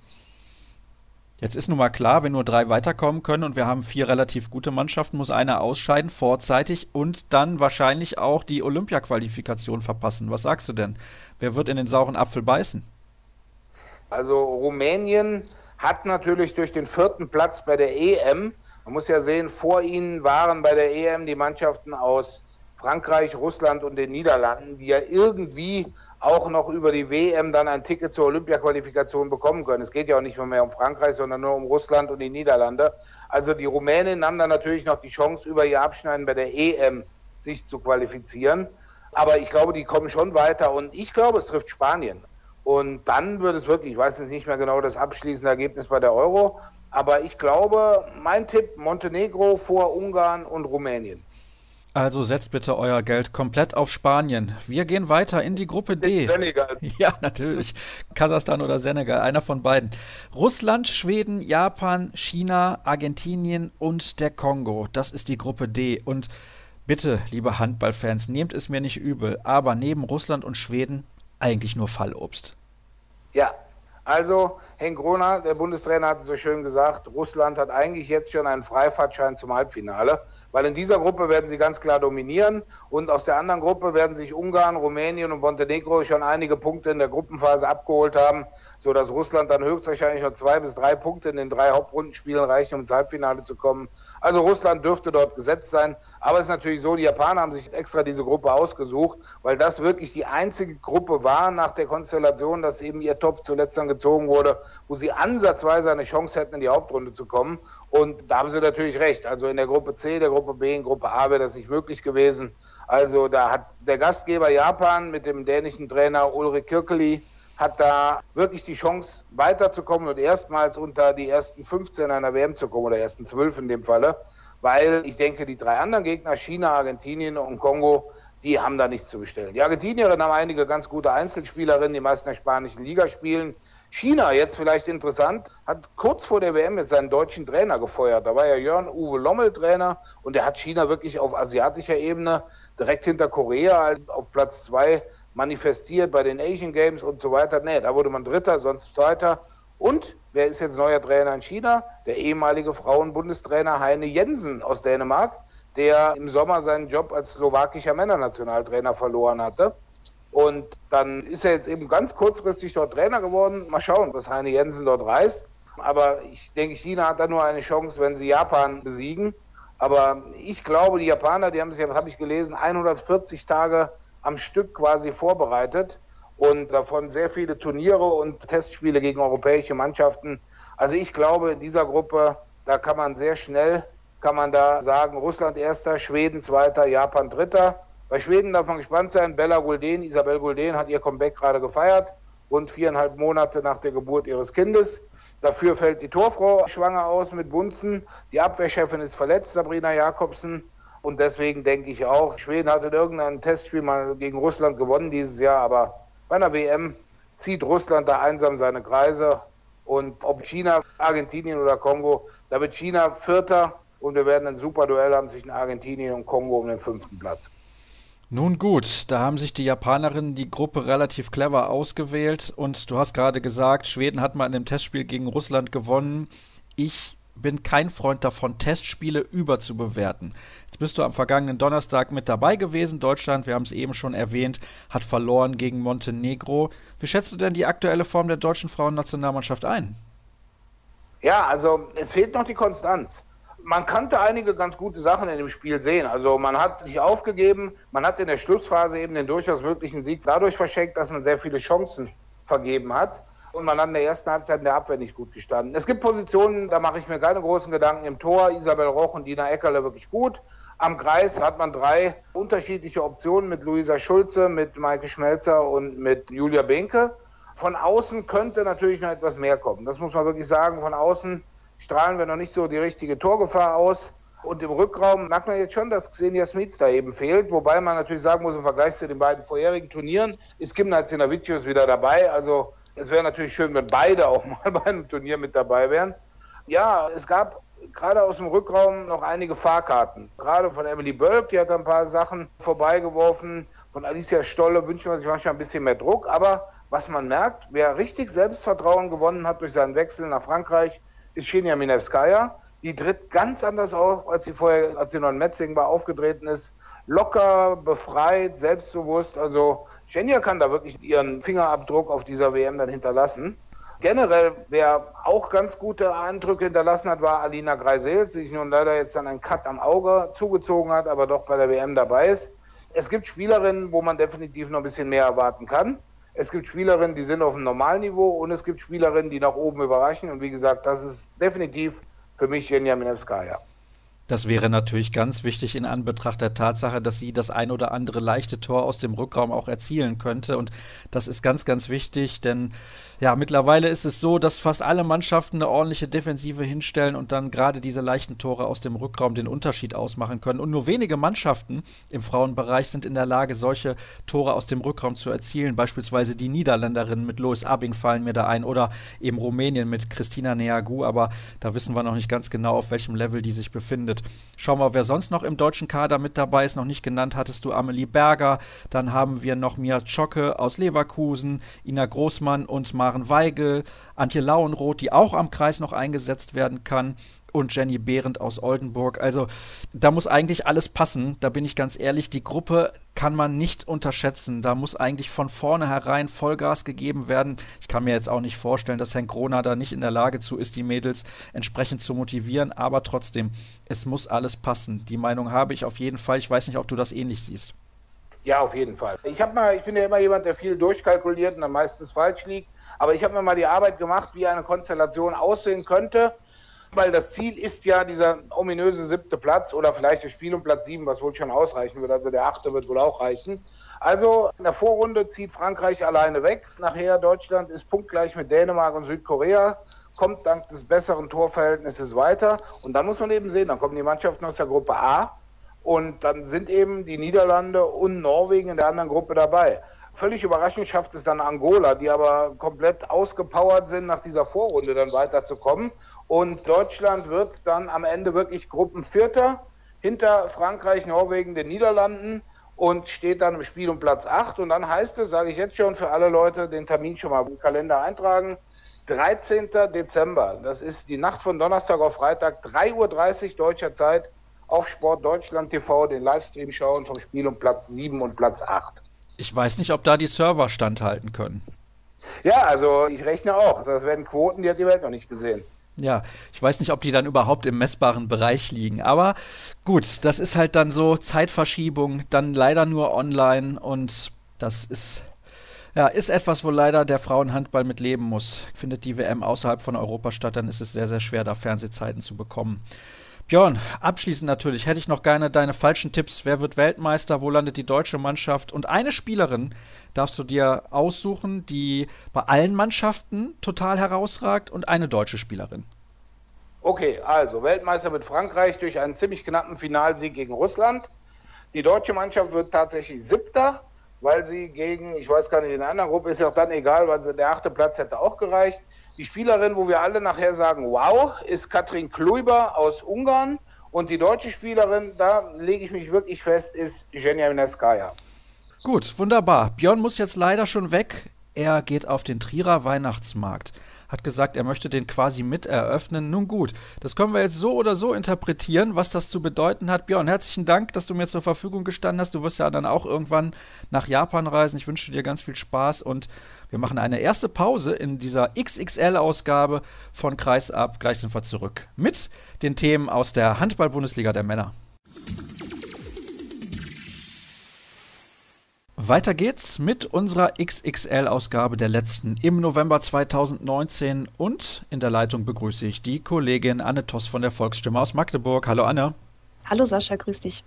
Jetzt ist nun mal klar, wenn nur drei weiterkommen können und wir haben vier relativ gute Mannschaften, muss einer ausscheiden vorzeitig und dann wahrscheinlich auch die Olympia-Qualifikation verpassen. Was sagst du denn? Wer wird in den sauren Apfel beißen? Also Rumänien hat natürlich durch den vierten Platz bei der EM, man muss ja sehen, vor ihnen waren bei der EM die Mannschaften aus Frankreich, Russland und den Niederlanden, die ja irgendwie auch noch über die WM dann ein Ticket zur Olympia-Qualifikation bekommen können. Es geht ja auch nicht mehr, um Frankreich, sondern nur um Russland und die Niederlande. Also die Rumänen haben dann natürlich noch die Chance, über ihr Abschneiden bei der EM sich zu qualifizieren. Aber ich glaube, die kommen schon weiter und ich glaube, es trifft Spanien. Und dann wird es wirklich, ich weiß jetzt nicht mehr genau das abschließende Ergebnis bei der Euro, aber ich glaube, mein Tipp, Montenegro vor Ungarn und Rumänien. Also setzt bitte euer Geld komplett auf Spanien. Wir gehen weiter in die Gruppe D. Senegal. Ja, natürlich. Kasachstan oder Senegal, einer von beiden. Russland, Schweden, Japan, China, Argentinien und der Kongo. Das ist die Gruppe D. Und bitte, liebe Handballfans, nehmt es mir nicht übel, aber neben Russland und Schweden eigentlich nur Fallobst. Ja, also, Henk Groner, der Bundestrainer, hat so schön gesagt, Russland hat eigentlich jetzt schon einen Freifahrtschein zum Halbfinale, weil in dieser Gruppe werden sie ganz klar dominieren und aus der anderen Gruppe werden sich Ungarn, Rumänien und Montenegro schon einige Punkte in der Gruppenphase abgeholt haben, sodass Russland dann höchstwahrscheinlich noch zwei bis drei Punkte in den drei Hauptrundenspielen reichen, um ins Halbfinale zu kommen. Also Russland dürfte dort gesetzt sein, aber es ist natürlich so, die Japaner haben sich extra diese Gruppe ausgesucht, weil das wirklich die einzige Gruppe war nach der Konstellation, dass eben ihr Topf zuletzt dann gezogen wurde, wo sie ansatzweise eine Chance hätten, in die Hauptrunde zu kommen. Und da haben sie natürlich recht. Also in der Gruppe C, der Gruppe B, in Gruppe A wäre das nicht möglich gewesen. Also da hat der Gastgeber Japan mit dem dänischen Trainer Ulrich Kirkeli hat da wirklich die Chance weiterzukommen und erstmals unter die ersten 15 einer WM zu kommen oder ersten 12 in dem Falle, weil ich denke, die drei anderen Gegner, China, Argentinien und Kongo, die haben da nichts zu bestellen. Die Argentinierinnen haben einige ganz gute Einzelspielerinnen, die meisten der spanischen Liga spielen. China, jetzt vielleicht interessant, hat kurz vor der WM jetzt seinen deutschen Trainer gefeuert. Da war ja Jörn Uwe Lommel Trainer und der hat China wirklich auf asiatischer Ebene direkt hinter Korea auf Platz zwei manifestiert bei den Asian Games und so weiter. Nee, da wurde man Dritter, sonst Zweiter. Und wer ist jetzt neuer Trainer in China? Der ehemalige Frauenbundestrainer Heine Jensen aus Dänemark, der im Sommer seinen Job als slowakischer Männernationaltrainer verloren hatte. Und dann ist er jetzt eben ganz kurzfristig dort Trainer geworden. Mal schauen, was Heine Jensen dort reißt. Aber ich denke, China hat da nur eine Chance, wenn sie Japan besiegen. Aber ich glaube, die Japaner, die haben sich, habe ich gelesen, 140 Tage am Stück quasi vorbereitet und davon sehr viele Turniere und Testspiele gegen europäische Mannschaften. Also ich glaube, in dieser Gruppe, da kann man sehr schnell, kann man da sagen, Russland erster, Schweden zweiter, Japan dritter. Bei Schweden darf man gespannt sein. Bella Gulden, Isabel Gulden hat ihr Comeback gerade gefeiert, rund viereinhalb Monate nach der Geburt ihres Kindes. Dafür fällt die Torfrau schwanger aus mit Bunzen. Die Abwehrchefin ist verletzt, Sabrina Jakobsen. Und deswegen denke ich auch, Schweden hat in irgendeinem Testspiel mal gegen Russland gewonnen dieses Jahr, aber bei einer WM zieht Russland da einsam seine Kreise. Und ob China, Argentinien oder Kongo, da wird China Vierter und wir werden ein super Duell haben zwischen Argentinien und Kongo um den fünften Platz. Nun gut, da haben sich die Japanerinnen die Gruppe relativ clever ausgewählt und du hast gerade gesagt, Schweden hat mal in dem Testspiel gegen Russland gewonnen. Ich bin kein Freund davon, Testspiele überzubewerten. Jetzt bist du am vergangenen Donnerstag mit dabei gewesen. Deutschland, wir haben es eben schon erwähnt, hat verloren gegen Montenegro. Wie schätzt du denn die aktuelle Form der deutschen Frauennationalmannschaft ein? Ja, also es fehlt noch die Konstanz. Man konnte einige ganz gute Sachen in dem Spiel sehen. Also man hat sich aufgegeben, man hat in der Schlussphase eben den durchaus möglichen Sieg dadurch verschenkt, dass man sehr viele Chancen vergeben hat. Und man hat in der ersten Halbzeit in der Abwehr nicht gut gestanden. Es gibt Positionen, da mache ich mir keine großen Gedanken. Im Tor Isabel Roch und Dina Eckerle wirklich gut. Am Kreis hat man drei unterschiedliche Optionen mit Luisa Schulze, mit Maike Schmelzer und mit Julia Benke. Von außen könnte natürlich noch etwas mehr kommen. Das muss man wirklich sagen. Von außen strahlen wir noch nicht so die richtige Torgefahr aus. Und im Rückraum merkt man jetzt schon, dass Xenia Smits da eben fehlt. Wobei man natürlich sagen muss, im Vergleich zu den beiden vorherigen Turnieren ist Kimna Zinavicius wieder dabei. Also es wäre natürlich schön, wenn beide auch mal bei einem Turnier mit dabei wären. Ja, es gab gerade aus dem Rückraum noch einige Fahrkarten. Gerade von Emily Bölk, die hat ein paar Sachen vorbeigeworfen. Von Alicia Stolle wünscht man sich manchmal ein bisschen mehr Druck. Aber was man merkt, wer richtig Selbstvertrauen gewonnen hat durch seinen Wechsel nach Frankreich, ist Minevskaya. Die tritt ganz anders auf, als sie vorher, als sie noch in Metzingen war, aufgetreten ist. Locker, befreit, selbstbewusst. Also Shenya kann da wirklich ihren Fingerabdruck auf dieser WM dann hinterlassen. Generell, wer auch ganz gute Eindrücke hinterlassen hat, war Alina Greisels, die sich nun leider jetzt dann einen Cut am Auge zugezogen hat, aber doch bei der WM dabei ist. Es gibt Spielerinnen, wo man definitiv noch ein bisschen mehr erwarten kann. Es gibt Spielerinnen, die sind auf einem Normalniveau und es gibt Spielerinnen, die nach oben überraschen. Und wie gesagt, das ist definitiv für mich Jenja Minevskaya. Das wäre natürlich ganz wichtig in Anbetracht der Tatsache, dass sie das ein oder andere leichte Tor aus dem Rückraum auch erzielen könnte. Und das ist ganz, ganz wichtig, denn ja, mittlerweile ist es so, dass fast alle Mannschaften eine ordentliche Defensive hinstellen und dann gerade diese leichten Tore aus dem Rückraum den Unterschied ausmachen können. Und nur wenige Mannschaften im Frauenbereich sind in der Lage, solche Tore aus dem Rückraum zu erzielen. Beispielsweise die Niederländerinnen mit Lois Abing fallen mir da ein oder eben Rumänien mit Christina Neagu, aber da wissen wir noch nicht ganz genau, auf welchem Level die sich befindet. Schauen wir, wer sonst noch im deutschen Kader mit dabei ist. Noch nicht genannt hattest du Amelie Berger. Dann haben wir noch Mia Zschocke aus Leverkusen, Ina Großmann und Mar Maren Weigel, Antje Lauenroth, die auch am Kreis noch eingesetzt werden kann und Jenny Behrendt aus Oldenburg. Also da muss eigentlich alles passen. Da bin ich ganz ehrlich, die Gruppe kann man nicht unterschätzen. Da muss eigentlich von vornherein Vollgas gegeben werden. Ich kann mir jetzt auch nicht vorstellen, dass Herrn Krona da nicht in der Lage zu ist, die Mädels entsprechend zu motivieren. Aber trotzdem, es muss alles passen. Die Meinung habe ich auf jeden Fall. Ich weiß nicht, ob du das ähnlich siehst. Ja, auf jeden Fall. Ich mal, ich bin ja immer jemand, der viel durchkalkuliert und dann meistens falsch liegt. Aber ich habe mir mal die Arbeit gemacht, wie eine Konstellation aussehen könnte, weil das Ziel ist ja dieser ominöse siebte Platz oder vielleicht das Spiel um Platz sieben, was wohl schon ausreichen wird. Also der achte wird wohl auch reichen. Also in der Vorrunde zieht Frankreich alleine weg. Nachher Deutschland ist punktgleich mit Dänemark und Südkorea kommt dank des besseren Torverhältnisses weiter. Und dann muss man eben sehen, dann kommen die Mannschaften aus der Gruppe A und dann sind eben die Niederlande und Norwegen in der anderen Gruppe dabei. Völlig überraschend schafft es dann Angola, die aber komplett ausgepowert sind, nach dieser Vorrunde dann weiterzukommen. Und Deutschland wird dann am Ende wirklich Gruppenvierter hinter Frankreich, Norwegen, den Niederlanden und steht dann im Spiel um Platz 8. Und dann heißt es, sage ich jetzt schon für alle Leute, den Termin schon mal im Kalender eintragen. 13. Dezember, das ist die Nacht von Donnerstag auf Freitag, 3.30 Uhr deutscher Zeit, auf Sport Deutschland TV den Livestream schauen vom Spiel um Platz 7 und Platz 8. Ich weiß nicht, ob da die Server standhalten können. Ja, also ich rechne auch. Das werden Quoten, die hat die Welt noch nicht gesehen. Ja, ich weiß nicht, ob die dann überhaupt im messbaren Bereich liegen. Aber gut, das ist halt dann so Zeitverschiebung, dann leider nur online und das ist ja, ist etwas, wo leider der Frauenhandball mit leben muss. Findet die WM außerhalb von Europa statt, dann ist es sehr, sehr schwer, da Fernsehzeiten zu bekommen. Björn, abschließend natürlich hätte ich noch gerne deine falschen Tipps. Wer wird Weltmeister? Wo landet die deutsche Mannschaft? Und eine Spielerin darfst du dir aussuchen, die bei allen Mannschaften total herausragt und eine deutsche Spielerin. Okay, also Weltmeister wird Frankreich durch einen ziemlich knappen Finalsieg gegen Russland. Die deutsche Mannschaft wird tatsächlich siebter, weil sie gegen, ich weiß gar nicht, in der anderen Gruppe ist ja auch dann egal, weil der achte Platz hätte auch gereicht. Die Spielerin, wo wir alle nachher sagen, wow, ist Katrin Kluiber aus Ungarn. Und die deutsche Spielerin, da lege ich mich wirklich fest, ist Jenja Neskaja. Gut, wunderbar. Björn muss jetzt leider schon weg. Er geht auf den Trierer Weihnachtsmarkt. hat gesagt, er möchte den quasi mit eröffnen. Nun gut, das können wir jetzt so oder so interpretieren, was das zu bedeuten hat. Björn, herzlichen Dank, dass du mir zur Verfügung gestanden hast. Du wirst ja dann auch irgendwann nach Japan reisen. Ich wünsche dir ganz viel Spaß und wir machen eine erste Pause in dieser XXL-Ausgabe von Kreisab. Gleich sind wir zurück mit den Themen aus der Handball-Bundesliga der Männer. Weiter geht's mit unserer XXL-Ausgabe der letzten im November 2019 und in der Leitung begrüße ich die Kollegin Anne Toss von der Volksstimme aus Magdeburg. Hallo Anne. Hallo Sascha, grüß dich.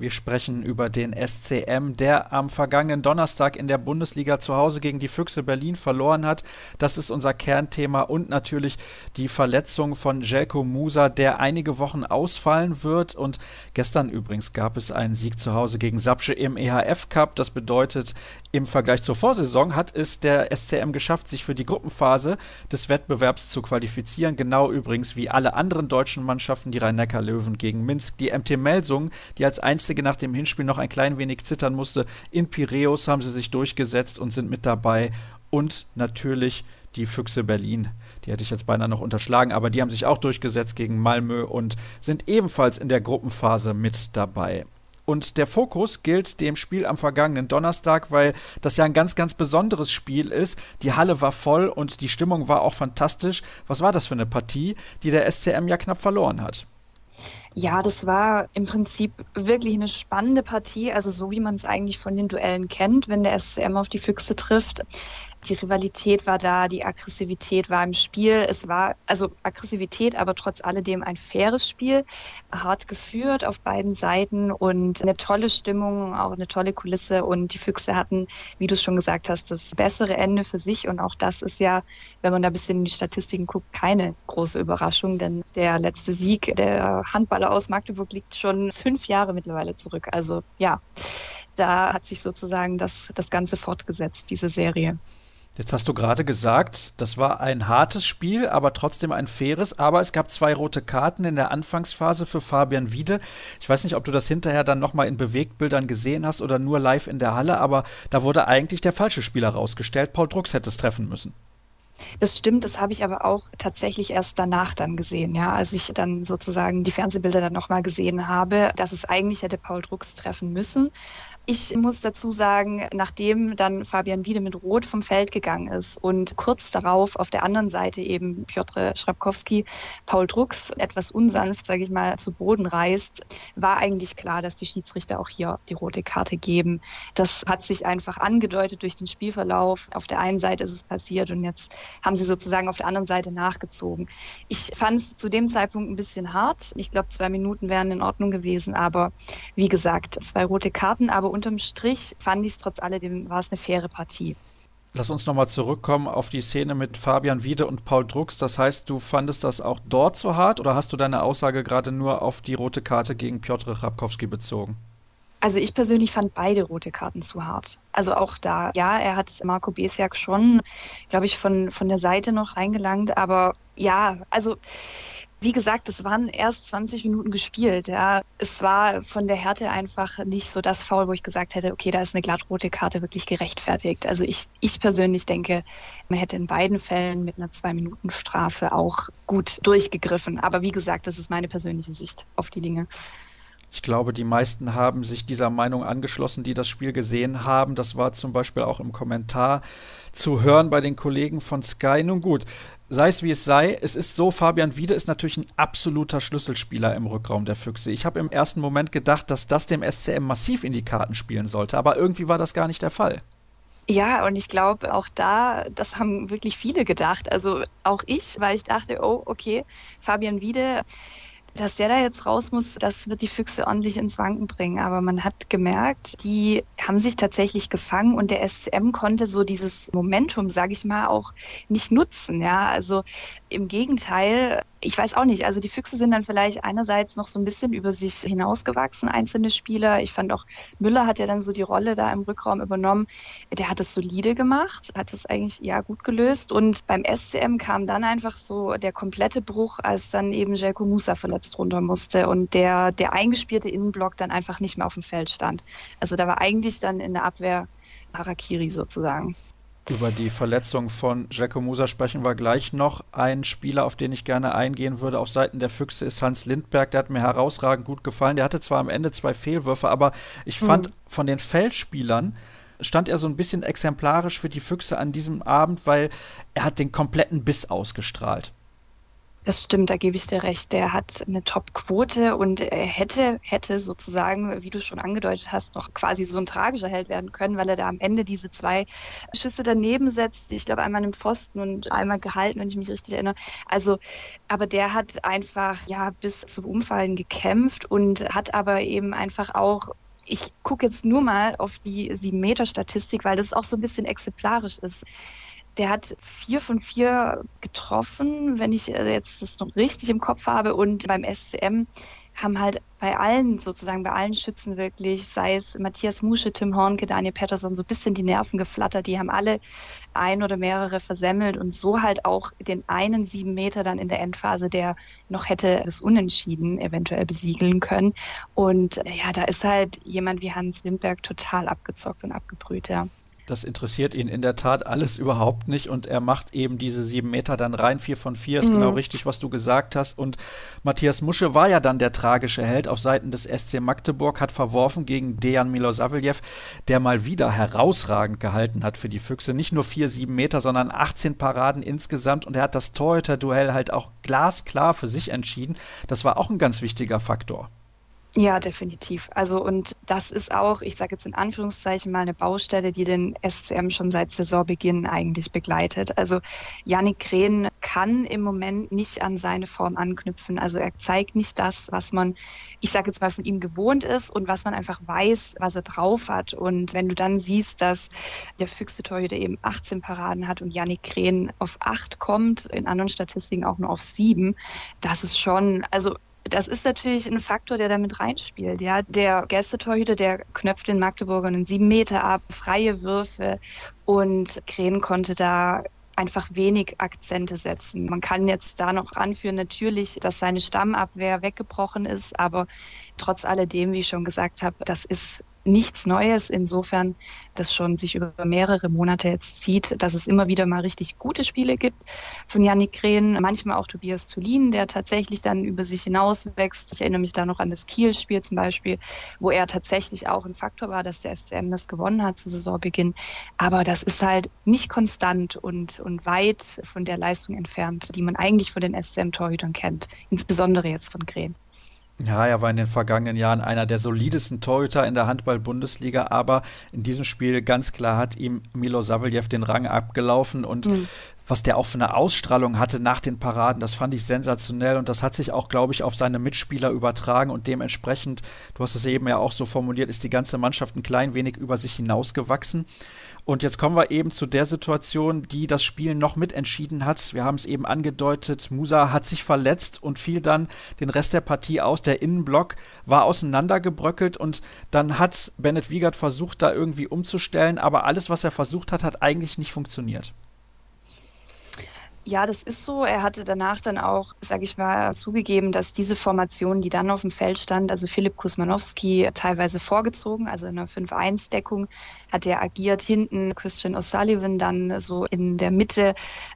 Wir sprechen über den SCM, der am vergangenen Donnerstag in der Bundesliga zu Hause gegen die Füchse Berlin verloren hat. Das ist unser Kernthema und natürlich die Verletzung von Jelko Musa, der einige Wochen ausfallen wird. Und gestern übrigens gab es einen Sieg zu Hause gegen Sapsche im EHF Cup. Das bedeutet, im Vergleich zur Vorsaison hat es der SCM geschafft, sich für die Gruppenphase des Wettbewerbs zu qualifizieren. Genau übrigens wie alle anderen deutschen Mannschaften, die Rhein-Neckar-Löwen gegen Minsk, die MT Melsungen, die als einzige einzige nach dem Hinspiel noch ein klein wenig zittern musste. In Piräus haben sie sich durchgesetzt und sind mit dabei. Und natürlich die Füchse Berlin. Die hätte ich jetzt beinahe noch unterschlagen, aber die haben sich auch durchgesetzt gegen Malmö und sind ebenfalls in der Gruppenphase mit dabei. Und der Fokus gilt dem Spiel am vergangenen Donnerstag, weil das ja ein ganz, ganz besonderes Spiel ist. Die Halle war voll und die Stimmung war auch fantastisch. Was war das für eine Partie, die der SCM ja knapp verloren hat? Ja, das war im Prinzip wirklich eine spannende Partie, also so wie man es eigentlich von den Duellen kennt, wenn der SCM auf die Füchse trifft. Die Rivalität war da, die Aggressivität war im Spiel. Es war also Aggressivität, aber trotz alledem ein faires Spiel, hart geführt auf beiden Seiten und eine tolle Stimmung, auch eine tolle Kulisse. Und die Füchse hatten, wie du es schon gesagt hast, das bessere Ende für sich. Und auch das ist ja, wenn man da ein bisschen in die Statistiken guckt, keine große Überraschung, denn der letzte Sieg der Handballer aus Magdeburg liegt schon fünf Jahre mittlerweile zurück. Also ja, da hat sich sozusagen das, das Ganze fortgesetzt, diese Serie. Jetzt hast du gerade gesagt, das war ein hartes Spiel, aber trotzdem ein faires. Aber es gab zwei rote Karten in der Anfangsphase für Fabian Wiede. Ich weiß nicht, ob du das hinterher dann nochmal in Bewegtbildern gesehen hast oder nur live in der Halle, aber da wurde eigentlich der falsche Spieler rausgestellt. Paul Drucks hätte es treffen müssen. Das stimmt, das habe ich aber auch tatsächlich erst danach dann gesehen, ja, als ich dann sozusagen die Fernsehbilder dann nochmal gesehen habe, dass es eigentlich hätte Paul Drucks treffen müssen. Ich muss dazu sagen, nachdem dann Fabian Wiede mit Rot vom Feld gegangen ist und kurz darauf auf der anderen Seite eben Piotr Schrabkowski Paul Drucks etwas unsanft, sage ich mal, zu Boden reißt, war eigentlich klar, dass die Schiedsrichter auch hier die rote Karte geben. Das hat sich einfach angedeutet durch den Spielverlauf. Auf der einen Seite ist es passiert und jetzt haben sie sozusagen auf der anderen Seite nachgezogen. Ich fand es zu dem Zeitpunkt ein bisschen hart. Ich glaube, zwei Minuten wären in Ordnung gewesen, aber wie gesagt, zwei rote Karten, aber unterm Strich fand ich es trotz alledem, war es eine faire Partie. Lass uns nochmal zurückkommen auf die Szene mit Fabian Wiede und Paul Drucks. Das heißt, du fandest das auch dort so hart oder hast du deine Aussage gerade nur auf die rote Karte gegen Piotr Rabkowski bezogen? Also ich persönlich fand beide rote Karten zu hart. Also auch da, ja, er hat Marco Besiak schon, glaube ich, von, von der Seite noch reingelangt, aber ja, also wie gesagt, es waren erst 20 Minuten gespielt. Ja. Es war von der Härte einfach nicht so das Foul, wo ich gesagt hätte, okay, da ist eine glattrote Karte wirklich gerechtfertigt. Also ich, ich persönlich denke, man hätte in beiden Fällen mit einer Zwei-Minuten-Strafe auch gut durchgegriffen. Aber wie gesagt, das ist meine persönliche Sicht auf die Dinge. Ich glaube, die meisten haben sich dieser Meinung angeschlossen, die das Spiel gesehen haben. Das war zum Beispiel auch im Kommentar zu hören bei den Kollegen von Sky. Nun gut, sei es wie es sei, es ist so, Fabian Wiede ist natürlich ein absoluter Schlüsselspieler im Rückraum der Füchse. Ich habe im ersten Moment gedacht, dass das dem SCM massiv in die Karten spielen sollte, aber irgendwie war das gar nicht der Fall. Ja, und ich glaube, auch da, das haben wirklich viele gedacht. Also auch ich, weil ich dachte, oh, okay, Fabian Wiede dass der da jetzt raus muss, das wird die Füchse ordentlich ins Wanken bringen. Aber man hat gemerkt, die haben sich tatsächlich gefangen und der SCM konnte so dieses Momentum, sage ich mal, auch nicht nutzen. Ja, also im Gegenteil, ich weiß auch nicht. Also die Füchse sind dann vielleicht einerseits noch so ein bisschen über sich hinausgewachsen, einzelne Spieler. Ich fand auch, Müller hat ja dann so die Rolle da im Rückraum übernommen. Der hat es solide gemacht, hat es eigentlich ja gut gelöst. Und beim SCM kam dann einfach so der komplette Bruch, als dann eben Jelko Musa verletzt runter musste und der, der eingespielte Innenblock dann einfach nicht mehr auf dem Feld stand. Also da war eigentlich dann in der Abwehr Harakiri sozusagen. Über die Verletzung von Jacko Musa sprechen wir gleich noch. Ein Spieler, auf den ich gerne eingehen würde auf Seiten der Füchse, ist Hans Lindberg. Der hat mir herausragend gut gefallen. Der hatte zwar am Ende zwei Fehlwürfe, aber ich fand mhm. von den Feldspielern stand er so ein bisschen exemplarisch für die Füchse an diesem Abend, weil er hat den kompletten Biss ausgestrahlt. Das stimmt, da gebe ich dir recht. Der hat eine Top-Quote und er hätte, hätte sozusagen, wie du schon angedeutet hast, noch quasi so ein tragischer Held werden können, weil er da am Ende diese zwei Schüsse daneben setzt. Ich glaube, einmal im Pfosten und einmal gehalten, wenn ich mich richtig erinnere. Also, aber der hat einfach, ja, bis zum Umfallen gekämpft und hat aber eben einfach auch ich gucke jetzt nur mal auf die sieben Meter Statistik, weil das auch so ein bisschen exemplarisch ist. Der hat vier von vier getroffen, wenn ich äh, jetzt das noch richtig im Kopf habe. Und beim SCM haben halt bei allen, sozusagen bei allen Schützen wirklich, sei es Matthias Musche, Tim Hornke, Daniel Pettersson, so ein bisschen die Nerven geflattert. Die haben alle ein oder mehrere versemmelt und so halt auch den einen sieben Meter dann in der Endphase, der noch hätte das Unentschieden eventuell besiegeln können. Und ja, da ist halt jemand wie Hans Lindberg total abgezockt und abgebrüht, ja. Das interessiert ihn in der Tat alles überhaupt nicht und er macht eben diese sieben Meter dann rein. Vier von vier ist mhm. genau richtig, was du gesagt hast. Und Matthias Musche war ja dann der tragische Held auf Seiten des SC Magdeburg, hat verworfen gegen Dejan Milosavljev, der mal wieder herausragend gehalten hat für die Füchse. Nicht nur vier, sieben Meter, sondern 18 Paraden insgesamt und er hat das Torhüter-Duell halt auch glasklar für sich entschieden. Das war auch ein ganz wichtiger Faktor. Ja, definitiv. Also und das ist auch, ich sage jetzt in Anführungszeichen mal eine Baustelle, die den SCM schon seit Saisonbeginn eigentlich begleitet. Also Yannick Krehn kann im Moment nicht an seine Form anknüpfen. Also er zeigt nicht das, was man, ich sage jetzt mal von ihm gewohnt ist und was man einfach weiß, was er drauf hat. Und wenn du dann siehst, dass der Füchse-Torhüter eben 18 Paraden hat und Yannick Krehn auf 8 kommt, in anderen Statistiken auch nur auf 7, das ist schon, also das ist natürlich ein Faktor, der damit reinspielt. Ja, der Gästetorhüter, der knöpft den Magdeburgern einen sieben Meter ab, freie Würfe und Krähen konnte da einfach wenig Akzente setzen. Man kann jetzt da noch anführen, natürlich, dass seine Stammabwehr weggebrochen ist, aber trotz alledem, wie ich schon gesagt habe, das ist nichts Neues, insofern das schon sich über mehrere Monate jetzt zieht, dass es immer wieder mal richtig gute Spiele gibt von Yannick Krehn, manchmal auch Tobias Zulin, der tatsächlich dann über sich hinaus wächst. Ich erinnere mich da noch an das Kiel-Spiel zum Beispiel, wo er tatsächlich auch ein Faktor war, dass der SCM das gewonnen hat zu Saisonbeginn. Aber das ist halt nicht konstant und, und weit von der Leistung entfernt, die man eigentlich von den SCM-Torhütern kennt, insbesondere jetzt von Krehn. Ja, er war in den vergangenen Jahren einer der solidesten Torhüter in der Handball-Bundesliga, aber in diesem Spiel ganz klar hat ihm Milo Saveljev den Rang abgelaufen und mhm. was der auch für eine Ausstrahlung hatte nach den Paraden, das fand ich sensationell und das hat sich auch, glaube ich, auf seine Mitspieler übertragen und dementsprechend, du hast es eben ja auch so formuliert, ist die ganze Mannschaft ein klein wenig über sich hinausgewachsen. Und jetzt kommen wir eben zu der Situation, die das Spiel noch mitentschieden hat. Wir haben es eben angedeutet, Musa hat sich verletzt und fiel dann den Rest der Partie aus. Der Innenblock war auseinandergebröckelt und dann hat Bennett Wiegert versucht, da irgendwie umzustellen, aber alles, was er versucht hat, hat eigentlich nicht funktioniert. Ja, das ist so. Er hatte danach dann auch, sage ich mal, zugegeben, dass diese Formation, die dann auf dem Feld stand, also Philipp Kusmanowski teilweise vorgezogen, also in einer 5-1-Deckung, hat er agiert. Hinten Christian O'Sullivan dann so in der Mitte,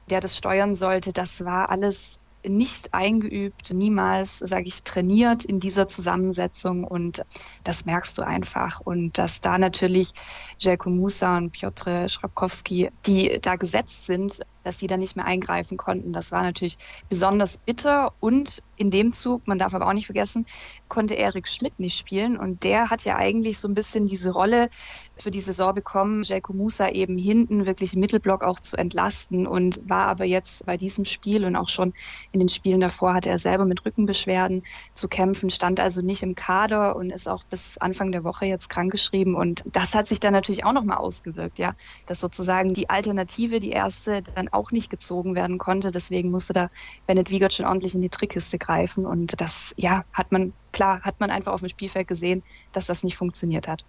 der das steuern sollte. Das war alles nicht eingeübt, niemals, sage ich, trainiert in dieser Zusammensetzung und das merkst du einfach. Und dass da natürlich Jelko Musa und Piotr Schrabkowski, die da gesetzt sind, dass die da nicht mehr eingreifen konnten. Das war natürlich besonders bitter. Und in dem Zug, man darf aber auch nicht vergessen, konnte Erik Schmidt nicht spielen. Und der hat ja eigentlich so ein bisschen diese Rolle für die Saison bekommen, Jelko Musa eben hinten wirklich im Mittelblock auch zu entlasten und war aber jetzt bei diesem Spiel und auch schon in den Spielen davor hatte er selber mit Rückenbeschwerden zu kämpfen, stand also nicht im Kader und ist auch bis Anfang der Woche jetzt krankgeschrieben. Und das hat sich dann natürlich auch nochmal ausgewirkt, ja, dass sozusagen die Alternative, die erste, dann auch nicht gezogen werden konnte. Deswegen musste da Bennett Wiegert schon ordentlich in die Trickkiste greifen. Und das, ja, hat man, klar, hat man einfach auf dem Spielfeld gesehen, dass das nicht funktioniert hat.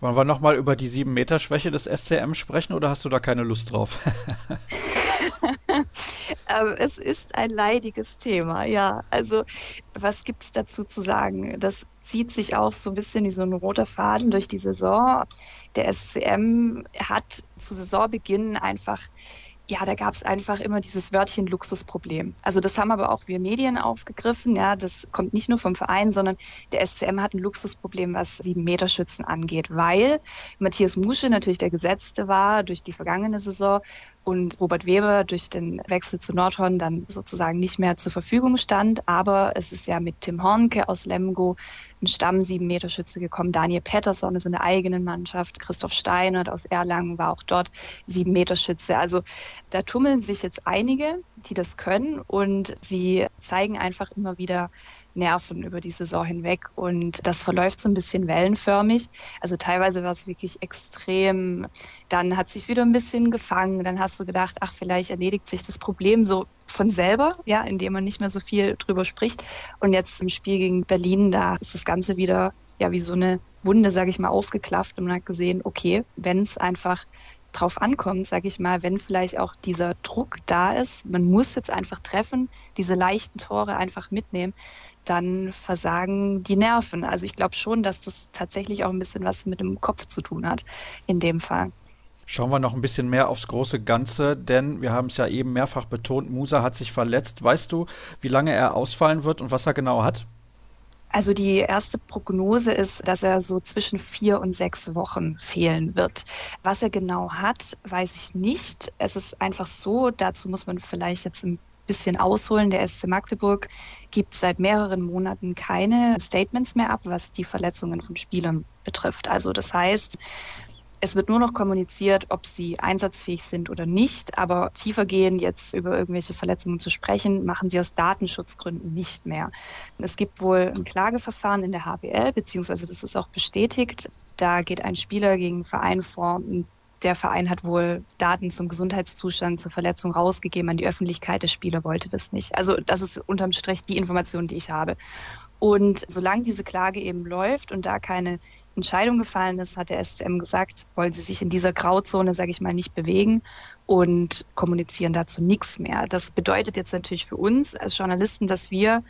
Wollen wir nochmal über die 7-Meter-Schwäche des SCM sprechen oder hast du da keine Lust drauf? Ähm, es ist ein leidiges Thema, ja. Also, was gibt es dazu zu sagen? Das zieht sich auch so ein bisschen wie so ein roter Faden durch die Saison. Der SCM hat zu Saisonbeginn einfach ja, da gab es einfach immer dieses Wörtchen Luxusproblem. Also das haben aber auch wir Medien aufgegriffen. Ja, das kommt nicht nur vom Verein, sondern der SCM hat ein Luxusproblem, was sieben Meter Schützen angeht, weil Matthias Musche natürlich der Gesetzte war durch die vergangene Saison und Robert Weber durch den Wechsel zu Nordhorn dann sozusagen nicht mehr zur Verfügung stand. Aber es ist ja mit Tim Hornke aus Lemgo ein Stamm sieben Meter Schütze gekommen. Daniel Pettersson ist in der eigenen Mannschaft. Christoph Steinert aus Erlangen war auch dort sieben Meter Schütze. Also da tummeln sich jetzt einige, die das können und sie zeigen einfach immer wieder Nerven über die Saison hinweg und das verläuft so ein bisschen wellenförmig. Also teilweise war es wirklich extrem. Dann hat sich wieder ein bisschen gefangen. Dann hast du gedacht, ach, vielleicht erledigt sich das Problem so von selber, ja, indem man nicht mehr so viel drüber spricht. Und jetzt im Spiel gegen Berlin, da ist das Ganze wieder ja wie so eine Wunde, sage ich mal, aufgeklafft und man hat gesehen, okay, wenn es einfach drauf ankommt, sage ich mal, wenn vielleicht auch dieser Druck da ist, man muss jetzt einfach treffen, diese leichten Tore einfach mitnehmen, dann versagen die Nerven. Also ich glaube schon, dass das tatsächlich auch ein bisschen was mit dem Kopf zu tun hat in dem Fall. Schauen wir noch ein bisschen mehr aufs große Ganze, denn wir haben es ja eben mehrfach betont, Musa hat sich verletzt. Weißt du, wie lange er ausfallen wird und was er genau hat? Also die erste Prognose ist, dass er so zwischen vier und sechs Wochen fehlen wird. Was er genau hat, weiß ich nicht. Es ist einfach so, dazu muss man vielleicht jetzt ein bisschen ausholen. Der SC Magdeburg gibt seit mehreren Monaten keine Statements mehr ab, was die Verletzungen von Spielern betrifft. Also das heißt, es wird nur noch kommuniziert, ob sie einsatzfähig sind oder nicht, aber tiefergehend jetzt über irgendwelche Verletzungen zu sprechen, machen sie aus Datenschutzgründen nicht mehr. Es gibt wohl ein Klageverfahren in der HBL, beziehungsweise das ist auch bestätigt. Da geht ein Spieler gegen einen Verein vor, der Verein hat wohl Daten zum Gesundheitszustand, zur Verletzung rausgegeben an die Öffentlichkeit. Der Spieler wollte das nicht. Also das ist unterm Strich die Information, die ich habe. Und solange diese Klage eben läuft und da keine Entscheidung gefallen ist, hat der SCM gesagt, wollen sie sich in dieser Grauzone, sage ich mal, nicht bewegen und kommunizieren dazu nichts mehr. Das bedeutet jetzt natürlich für uns als Journalisten, dass wir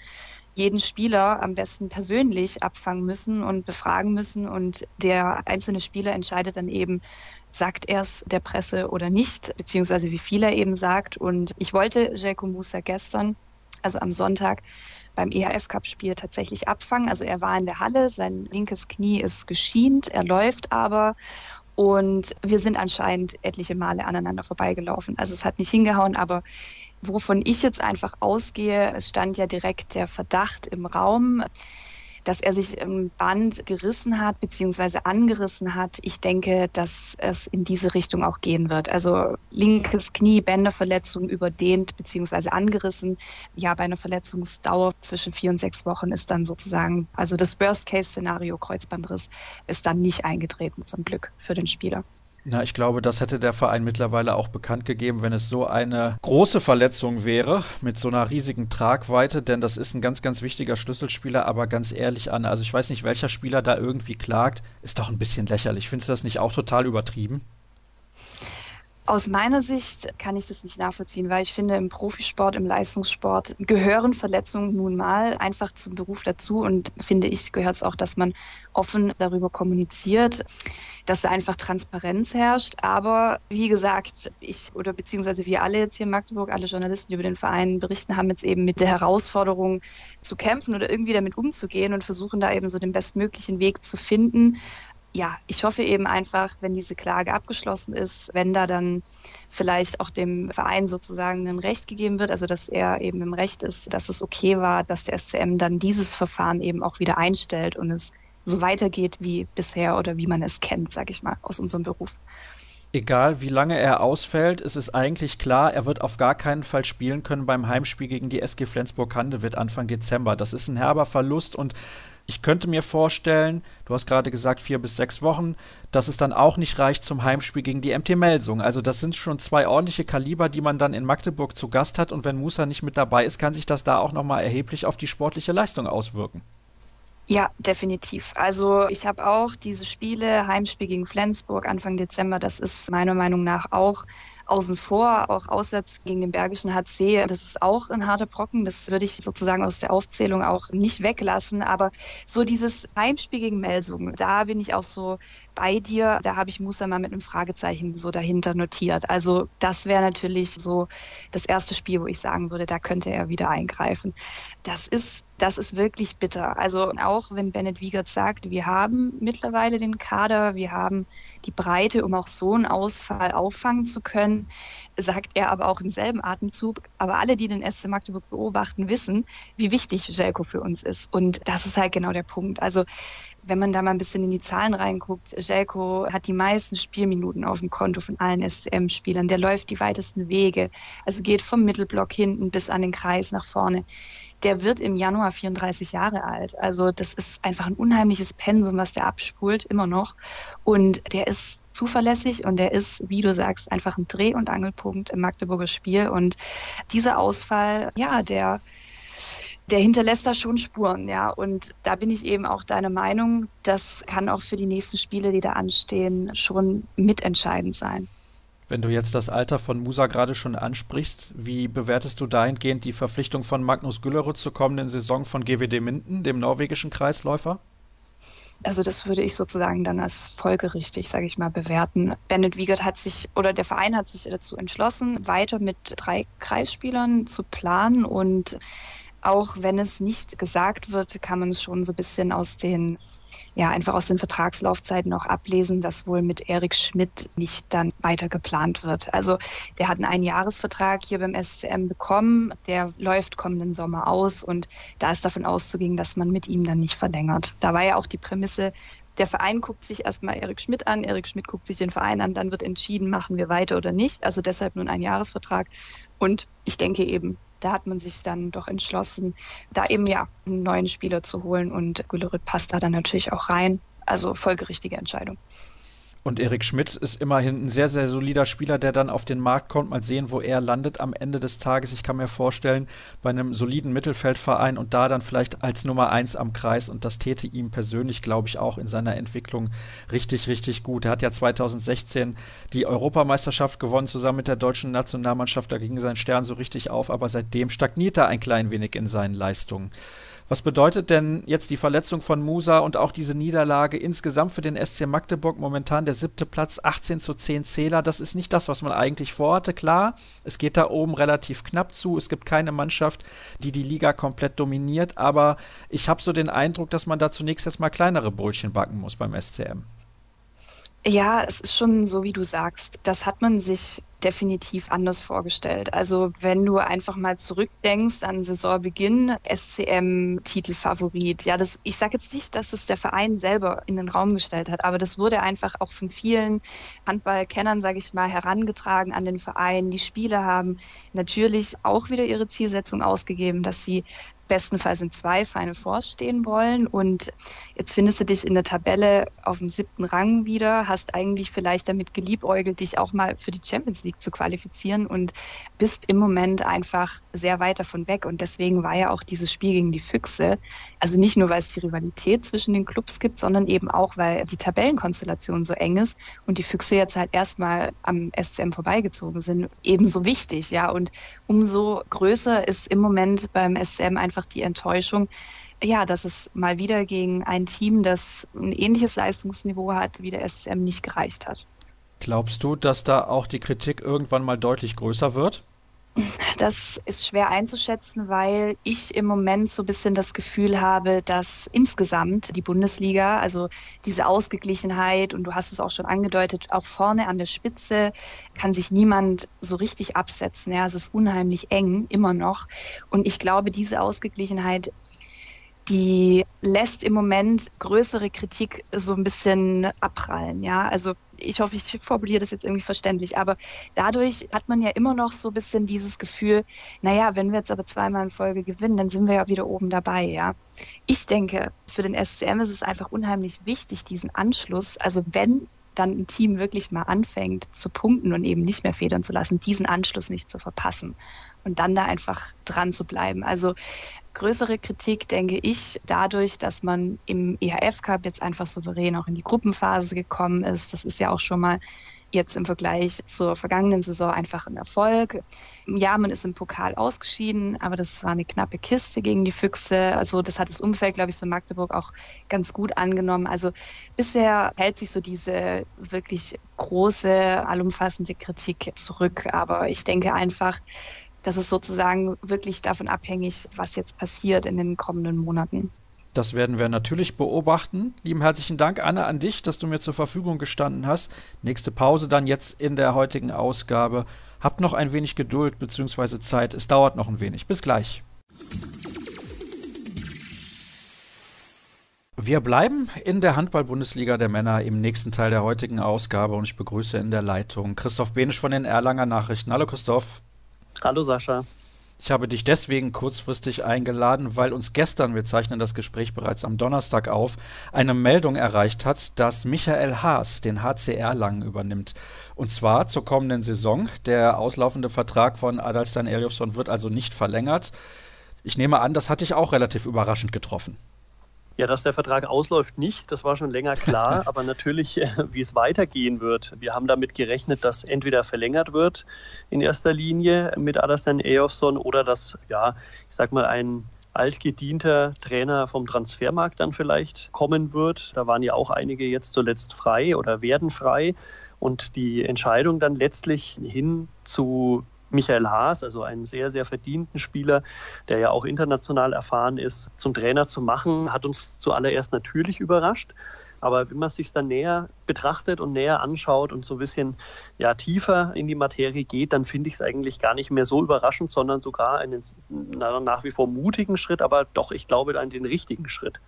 jeden Spieler am besten persönlich abfangen müssen und befragen müssen. Und der einzelne Spieler entscheidet dann eben, sagt er es der Presse oder nicht, beziehungsweise wie viel er eben sagt. Und ich wollte Jaco Musa gestern, also am Sonntag, beim EHF-Cup-Spiel tatsächlich abfangen. Also er war in der Halle, sein linkes Knie ist geschient, er läuft aber und wir sind anscheinend etliche Male aneinander vorbeigelaufen. Also es hat nicht hingehauen, aber wovon ich jetzt einfach ausgehe, es stand ja direkt der Verdacht im Raum, dass er sich im Band gerissen hat beziehungsweise angerissen hat. Ich denke, dass es in diese Richtung auch gehen wird. Also linkes Knie, Bänderverletzung überdehnt beziehungsweise angerissen. Ja, bei einer Verletzungsdauer zwischen vier und sechs Wochen ist dann sozusagen, also das Worst-Case-Szenario Kreuzbandriss ist dann nicht eingetreten zum Glück für den Spieler. Na, ich glaube, das hätte der Verein mittlerweile auch bekannt gegeben, wenn es so eine große Verletzung wäre, mit so einer riesigen Tragweite, denn das ist ein ganz, ganz wichtiger Schlüsselspieler, aber ganz ehrlich an, also ich weiß nicht, welcher Spieler da irgendwie klagt, ist doch ein bisschen lächerlich. Findest du das nicht auch total übertrieben? Aus meiner Sicht kann ich das nicht nachvollziehen, weil ich finde, im Profisport, im Leistungssport gehören Verletzungen nun mal einfach zum Beruf dazu und finde ich, gehört es auch, dass man offen darüber kommuniziert, dass da einfach Transparenz herrscht. Aber wie gesagt, ich oder beziehungsweise wir alle jetzt hier in Magdeburg, alle Journalisten, die über den Verein berichten, haben jetzt eben mit der Herausforderung zu kämpfen oder irgendwie damit umzugehen und versuchen da eben so den bestmöglichen Weg zu finden ja, ich hoffe eben einfach, wenn diese Klage abgeschlossen ist, wenn da dann vielleicht auch dem Verein sozusagen ein Recht gegeben wird, also dass er eben im Recht ist, dass es okay war, dass der SCM dann dieses Verfahren eben auch wieder einstellt und es so weitergeht wie bisher oder wie man es kennt, sage ich mal, aus unserem Beruf. Egal wie lange er ausfällt, ist es eigentlich klar, er wird auf gar keinen Fall spielen können beim Heimspiel gegen die SG Flensburg-Handewitt Anfang Dezember. Das ist ein herber Verlust und ich könnte mir vorstellen, du hast gerade gesagt vier bis sechs Wochen, dass es dann auch nicht reicht zum Heimspiel gegen die MT Melsung. Also das sind schon zwei ordentliche Kaliber, die man dann in Magdeburg zu Gast hat und wenn Musa nicht mit dabei ist, kann sich das da auch nochmal erheblich auf die sportliche Leistung auswirken. Ja, definitiv. Also ich habe auch diese Spiele, Heimspiel gegen Flensburg Anfang Dezember, das ist meiner Meinung nach auch außen vor, auch auswärts gegen den Bergischen HC. Das ist auch ein harter Brocken. Das würde ich sozusagen aus der Aufzählung auch nicht weglassen. Aber so dieses Heimspiel gegen Melsungen, da bin ich auch so bei dir. Da habe ich Musa mal mit einem Fragezeichen so dahinter notiert. Also das wäre natürlich so das erste Spiel, wo ich sagen würde, da könnte er wieder eingreifen. Das ist das ist wirklich bitter. Also auch wenn Bennett Wiegert sagt, wir haben mittlerweile den Kader, wir haben die Breite, um auch so einen Ausfall auffangen zu können, sagt er aber auch im selben Atemzug. Aber alle, die den SC Magdeburg beobachten, wissen, wie wichtig Jelko für uns ist. Und das ist halt genau der Punkt. Also wenn man da mal ein bisschen in die Zahlen reinguckt, Jelko hat die meisten Spielminuten auf dem Konto von allen SCM-Spielern. Der läuft die weitesten Wege. Also geht vom Mittelblock hinten bis an den Kreis nach vorne. Der wird im Januar 34 Jahre alt. Also das ist einfach ein unheimliches Pensum, was der abspult, immer noch. Und der ist zuverlässig und der ist, wie du sagst, einfach ein Dreh- und Angelpunkt im Magdeburger Spiel. Und dieser Ausfall, ja, der der hinterlässt da schon Spuren, ja. Und da bin ich eben auch deiner Meinung, das kann auch für die nächsten Spiele, die da anstehen, schon mitentscheidend sein. Wenn du jetzt das Alter von Musa gerade schon ansprichst, wie bewertest du dahingehend die Verpflichtung von Magnus Güllerud zur kommenden Saison von GWD Minden, dem norwegischen Kreisläufer? Also das würde ich sozusagen dann als folgerichtig, sage ich mal, bewerten. Bennett Wiegert hat sich oder der Verein hat sich dazu entschlossen, weiter mit drei Kreisspielern zu planen und auch wenn es nicht gesagt wird, kann man es schon so ein bisschen aus den ja, einfach aus den Vertragslaufzeiten auch ablesen, dass wohl mit Erik Schmidt nicht dann weiter geplant wird. Also der hat einen Einjahresvertrag hier beim SCM bekommen, der läuft kommenden Sommer aus und da ist davon auszugehen, dass man mit ihm dann nicht verlängert. Da war ja auch die Prämisse, der Verein guckt sich erstmal Erik Schmidt an, Erik Schmidt guckt sich den Verein an, dann wird entschieden, machen wir weiter oder nicht. Also deshalb nun ein Jahresvertrag. Und ich denke eben, da hat man sich dann doch entschlossen, da eben ja einen neuen Spieler zu holen und Gülerit passt da dann natürlich auch rein. Also folgerichtige Entscheidung. Und Erik Schmidt ist immerhin ein sehr, sehr solider Spieler, der dann auf den Markt kommt. Mal sehen, wo er landet am Ende des Tages. Ich kann mir vorstellen, bei einem soliden Mittelfeldverein und da dann vielleicht als Nummer eins am Kreis. Und das täte ihm persönlich, glaube ich, auch in seiner Entwicklung richtig, richtig gut. Er hat ja 2016 die Europameisterschaft gewonnen, zusammen mit der deutschen Nationalmannschaft. Da ging sein Stern so richtig auf, aber seitdem stagniert er ein klein wenig in seinen Leistungen. Was bedeutet denn jetzt die Verletzung von Musa und auch diese Niederlage insgesamt für den SC Magdeburg? Momentan der siebte Platz, 18 zu 10 Zähler. Das ist nicht das, was man eigentlich vorhatte. Klar, es geht da oben relativ knapp zu. Es gibt keine Mannschaft, die die Liga komplett dominiert. Aber ich habe so den Eindruck, dass man da zunächst erstmal kleinere Brötchen backen muss beim SCM. Ja, es ist schon so, wie du sagst. Das hat man sich definitiv anders vorgestellt. Also wenn du einfach mal zurückdenkst an Saisonbeginn, SCM-Titelfavorit. Ja, das, ich sage jetzt nicht, dass es der Verein selber in den Raum gestellt hat, aber das wurde einfach auch von vielen Handballkennern, sage ich mal, herangetragen an den Verein. Die Spieler haben natürlich auch wieder ihre Zielsetzung ausgegeben, dass sie bestenfalls in zwei Final Fours stehen wollen. Und jetzt findest du dich in der Tabelle auf dem siebten Rang wieder, hast eigentlich vielleicht damit geliebäugelt, dich auch mal für die Champions League zu qualifizieren und bist im Moment einfach sehr weit davon weg. Und deswegen war ja auch dieses Spiel gegen die Füchse, also nicht nur, weil es die Rivalität zwischen den Clubs gibt, sondern eben auch, weil die Tabellenkonstellation so eng ist und die Füchse jetzt halt erstmal am SCM vorbeigezogen sind, ebenso wichtig, ja. Und umso größer ist im Moment beim SCM einfach einfach die Enttäuschung, ja, dass es mal wieder gegen ein Team, das ein ähnliches Leistungsniveau hat, wie der SCM nicht gereicht hat. Glaubst du, dass da auch die Kritik irgendwann mal deutlich größer wird? Das ist schwer einzuschätzen, weil ich im Moment so ein bisschen das Gefühl habe, dass insgesamt die Bundesliga, also diese Ausgeglichenheit, und du hast es auch schon angedeutet, auch vorne an der Spitze kann sich niemand so richtig absetzen. Ja, es ist unheimlich eng, immer noch. Und ich glaube, diese Ausgeglichenheit die lässt im Moment größere Kritik so ein bisschen abprallen. Ja, also ich hoffe, ich formuliere das jetzt irgendwie verständlich, aber dadurch hat man ja immer noch so ein bisschen dieses Gefühl, naja, wenn wir jetzt aber zweimal in Folge gewinnen, dann sind wir ja wieder oben dabei, ja. Ich denke, für den SCM ist es einfach unheimlich wichtig, diesen Anschluss, also wenn dann ein Team wirklich mal anfängt zu punkten und eben nicht mehr federn zu lassen, diesen Anschluss nicht zu verpassen und dann da einfach dran zu bleiben. Also größere Kritik, denke ich, dadurch, dass man im EHF Cup jetzt einfach souverän auch in die Gruppenphase gekommen ist. Das ist ja auch schon mal jetzt im Vergleich zur vergangenen Saison einfach ein Erfolg. Ja, man ist im Pokal ausgeschieden, aber das war eine knappe Kiste gegen die Füchse. Also das hat das Umfeld, glaube ich, so Magdeburg auch ganz gut angenommen. Also bisher hält sich so diese wirklich große, allumfassende Kritik zurück. Aber ich denke einfach, das ist sozusagen wirklich davon abhängig, was jetzt passiert in den kommenden Monaten. Das werden wir natürlich beobachten. Lieben herzlichen Dank, Anne, an dich, dass du mir zur Verfügung gestanden hast. Nächste Pause dann jetzt in der heutigen Ausgabe. Habt noch ein wenig Geduld bzw. Zeit. Es dauert noch ein wenig. Bis gleich. Wir bleiben in der Handball-Bundesliga der Männer im nächsten Teil der heutigen Ausgabe und ich begrüße in der Leitung Christoph Benisch von den Erlanger Nachrichten. Hallo Christoph. Hallo Sascha. Ich habe dich deswegen kurzfristig eingeladen, weil uns gestern, wir zeichnen das Gespräch bereits am Donnerstag auf, eine Meldung erreicht hat, dass Michael Haas den HCR lang übernimmt. Und zwar zur kommenden Saison. Der auslaufende Vertrag von Adalstein Eliasson wird also nicht verlängert. Ich nehme an, das hat dich auch relativ überraschend getroffen. Ja, dass der Vertrag ausläuft, nicht. Das war schon länger klar. aber natürlich, äh, wie es weitergehen wird. Wir haben damit gerechnet, dass entweder verlängert wird in erster Linie mit Adasan Eyofsson oder dass, ja, ich sag mal, ein altgedienter Trainer vom Transfermarkt dann vielleicht kommen wird. Da waren ja auch einige jetzt zuletzt frei oder werden frei. Und die Entscheidung dann letztlich hin zu Michael Haas, also einen sehr, sehr verdienten Spieler, der ja auch international erfahren ist, zum Trainer zu machen, hat uns zuallererst natürlich überrascht. Aber wenn man es sich dann näher betrachtet und näher anschaut und so ein bisschen ja, tiefer in die Materie geht, dann finde ich es eigentlich gar nicht mehr so überraschend, sondern sogar einen na, nach wie vor mutigen Schritt, aber doch, ich glaube, an den richtigen Schritt.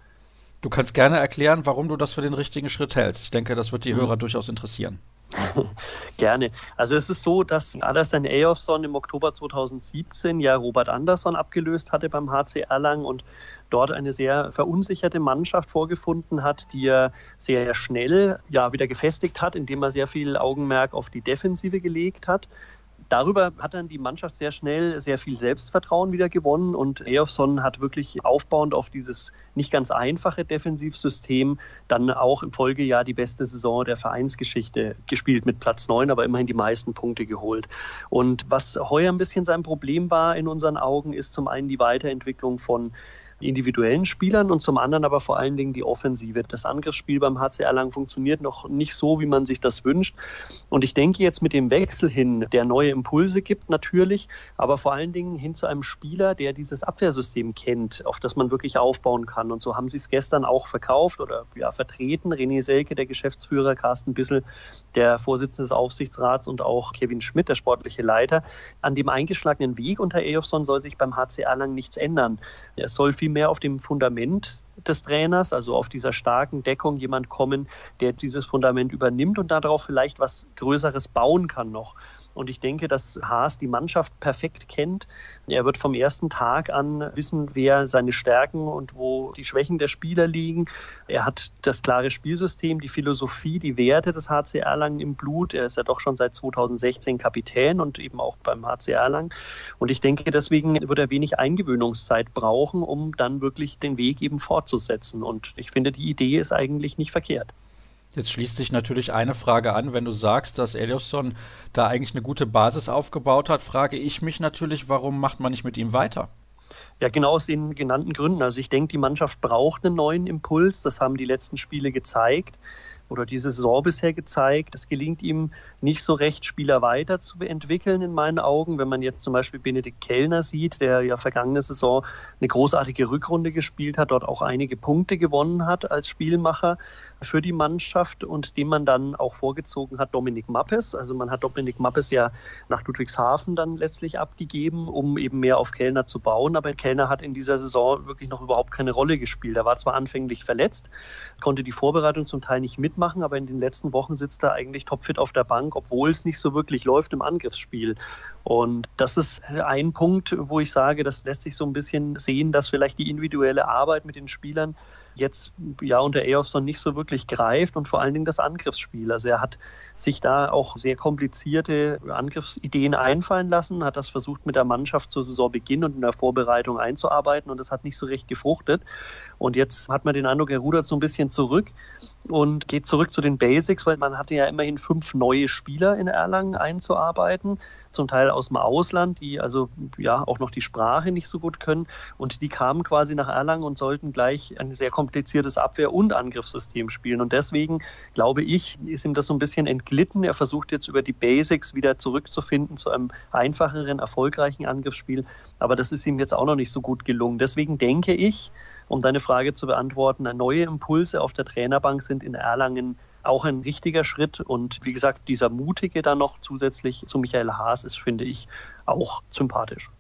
Du kannst gerne erklären, warum du das für den richtigen Schritt hältst. Ich denke, das wird die mhm. Hörer durchaus interessieren. Gerne. Also es ist so, dass Alastair Eyolfsson im Oktober 2017 ja Robert Andersson abgelöst hatte beim HC Erlangen und dort eine sehr verunsicherte Mannschaft vorgefunden hat, die er sehr schnell ja wieder gefestigt hat, indem er sehr viel Augenmerk auf die Defensive gelegt hat darüber hat dann die Mannschaft sehr schnell sehr viel Selbstvertrauen wieder gewonnen und Eofson hat wirklich aufbauend auf dieses nicht ganz einfache Defensivsystem dann auch im Folgejahr die beste Saison der Vereinsgeschichte gespielt mit Platz 9, aber immerhin die meisten Punkte geholt. Und was heuer ein bisschen sein Problem war in unseren Augen, ist zum einen die Weiterentwicklung von individuellen Spielern und zum anderen aber vor allen Dingen die Offensive. Das Angriffsspiel beim HC Erlangen funktioniert noch nicht so, wie man sich das wünscht. Und ich denke jetzt mit dem Wechsel hin, der neue Impulse gibt natürlich, aber vor allen Dingen hin zu einem Spieler, der dieses Abwehrsystem kennt, auf das man wirklich aufbauen kann. Und so haben sie es gestern auch verkauft oder ja, vertreten. René Selke, der Geschäftsführer, Carsten Bissel, der Vorsitzende des Aufsichtsrats und auch Kevin Schmidt, der sportliche Leiter. An dem eingeschlagenen Weg unter Ejofsson soll sich beim HC Erlangen nichts ändern. Es soll viel mehr auf dem Fundament des Trainers, also auf dieser starken Deckung jemand kommen, der dieses Fundament übernimmt und darauf vielleicht was Größeres bauen kann noch. Und ich denke, dass Haas die Mannschaft perfekt kennt. Er wird vom ersten Tag an wissen, wer seine Stärken und wo die Schwächen der Spieler liegen. Er hat das klare Spielsystem, die Philosophie, die Werte des HC Erlangen im Blut. Er ist ja doch schon seit 2016 Kapitän und eben auch beim HC Erlangen. Und ich denke, deswegen wird er wenig Eingewöhnungszeit brauchen, um dann wirklich den Weg eben fortzusetzen. Und ich finde, die Idee ist eigentlich nicht verkehrt. Jetzt schließt sich natürlich eine Frage an, wenn du sagst, dass Eliasson da eigentlich eine gute Basis aufgebaut hat, frage ich mich natürlich, warum macht man nicht mit ihm weiter? Ja, genau aus den genannten Gründen. Also ich denke, die Mannschaft braucht einen neuen Impuls. Das haben die letzten Spiele gezeigt oder diese Saison bisher gezeigt. Es gelingt ihm nicht so recht, Spieler weiterzuentwickeln in meinen Augen. Wenn man jetzt zum Beispiel Benedikt Kellner sieht, der ja vergangene Saison eine großartige Rückrunde gespielt hat, dort auch einige Punkte gewonnen hat als Spielmacher für die Mannschaft und dem man dann auch vorgezogen hat, Dominik Mappes. Also man hat Dominik Mappes ja nach Ludwigshafen dann letztlich abgegeben, um eben mehr auf Kellner zu bauen. Aber Kellner hat in dieser Saison wirklich noch überhaupt keine Rolle gespielt. Er war zwar anfänglich verletzt, konnte die Vorbereitung zum Teil nicht mitmachen, machen, aber in den letzten Wochen sitzt er eigentlich topfit auf der Bank, obwohl es nicht so wirklich läuft im Angriffsspiel. Und das ist ein Punkt, wo ich sage, das lässt sich so ein bisschen sehen, dass vielleicht die individuelle Arbeit mit den Spielern jetzt ja unter Eofson nicht so wirklich greift und vor allen Dingen das Angriffsspiel. Also er hat sich da auch sehr komplizierte Angriffsideen einfallen lassen, hat das versucht mit der Mannschaft zur Saisonbeginn und in der Vorbereitung einzuarbeiten und das hat nicht so recht gefruchtet. Und jetzt hat man den Eindruck, er rudert so ein bisschen zurück und geht zurück zu den Basics, weil man hatte ja immerhin fünf neue Spieler in Erlangen einzuarbeiten, zum Teil aus dem Ausland, die also ja auch noch die Sprache nicht so gut können und die kamen quasi nach Erlangen und sollten gleich ein sehr kompliziertes Abwehr- und Angriffssystem spielen und deswegen glaube ich, ist ihm das so ein bisschen entglitten. Er versucht jetzt über die Basics wieder zurückzufinden zu einem einfacheren, erfolgreichen Angriffsspiel, aber das ist ihm jetzt auch noch nicht so gut gelungen. Deswegen denke ich, um deine Frage zu beantworten, neue Impulse auf der Trainerbank sind in Erlangen auch ein richtiger Schritt. Und wie gesagt, dieser mutige dann noch zusätzlich zu Michael Haas ist, finde ich, auch sympathisch.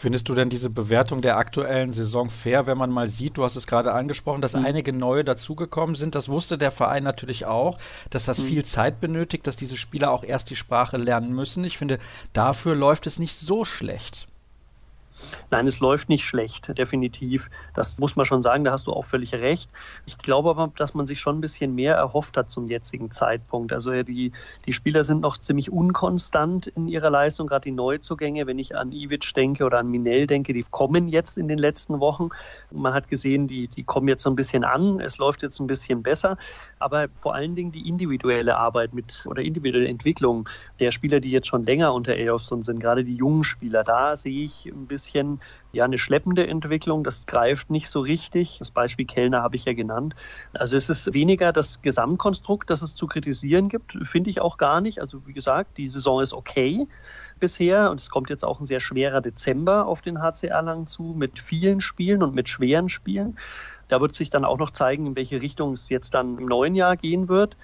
Findest du denn diese Bewertung der aktuellen Saison fair, wenn man mal sieht, du hast es gerade angesprochen, dass mhm. einige neue dazugekommen sind? Das wusste der Verein natürlich auch, dass das mhm. viel Zeit benötigt, dass diese Spieler auch erst die Sprache lernen müssen. Ich finde, dafür läuft es nicht so schlecht. Nein, es läuft nicht schlecht, definitiv. Das muss man schon sagen, da hast du auch völlig recht. Ich glaube aber, dass man sich schon ein bisschen mehr erhofft hat zum jetzigen Zeitpunkt. Also die, die Spieler sind noch ziemlich unkonstant in ihrer Leistung, gerade die Neuzugänge. Wenn ich an Ivic denke oder an Minell denke, die kommen jetzt in den letzten Wochen. Man hat gesehen, die, die kommen jetzt so ein bisschen an. Es läuft jetzt ein bisschen besser. Aber vor allen Dingen die individuelle Arbeit mit oder individuelle Entwicklung der Spieler, die jetzt schon länger unter Aeofson sind, gerade die jungen Spieler, da sehe ich ein bisschen bisschen ja eine schleppende Entwicklung. Das greift nicht so richtig. Das Beispiel Kellner habe ich ja genannt. Also es ist weniger das Gesamtkonstrukt, das es zu kritisieren gibt, finde ich auch gar nicht. Also wie gesagt, die Saison ist okay bisher und es kommt jetzt auch ein sehr schwerer Dezember auf den HC Erlangen zu mit vielen Spielen und mit schweren Spielen. Da wird sich dann auch noch zeigen, in welche Richtung es jetzt dann im neuen Jahr gehen wird.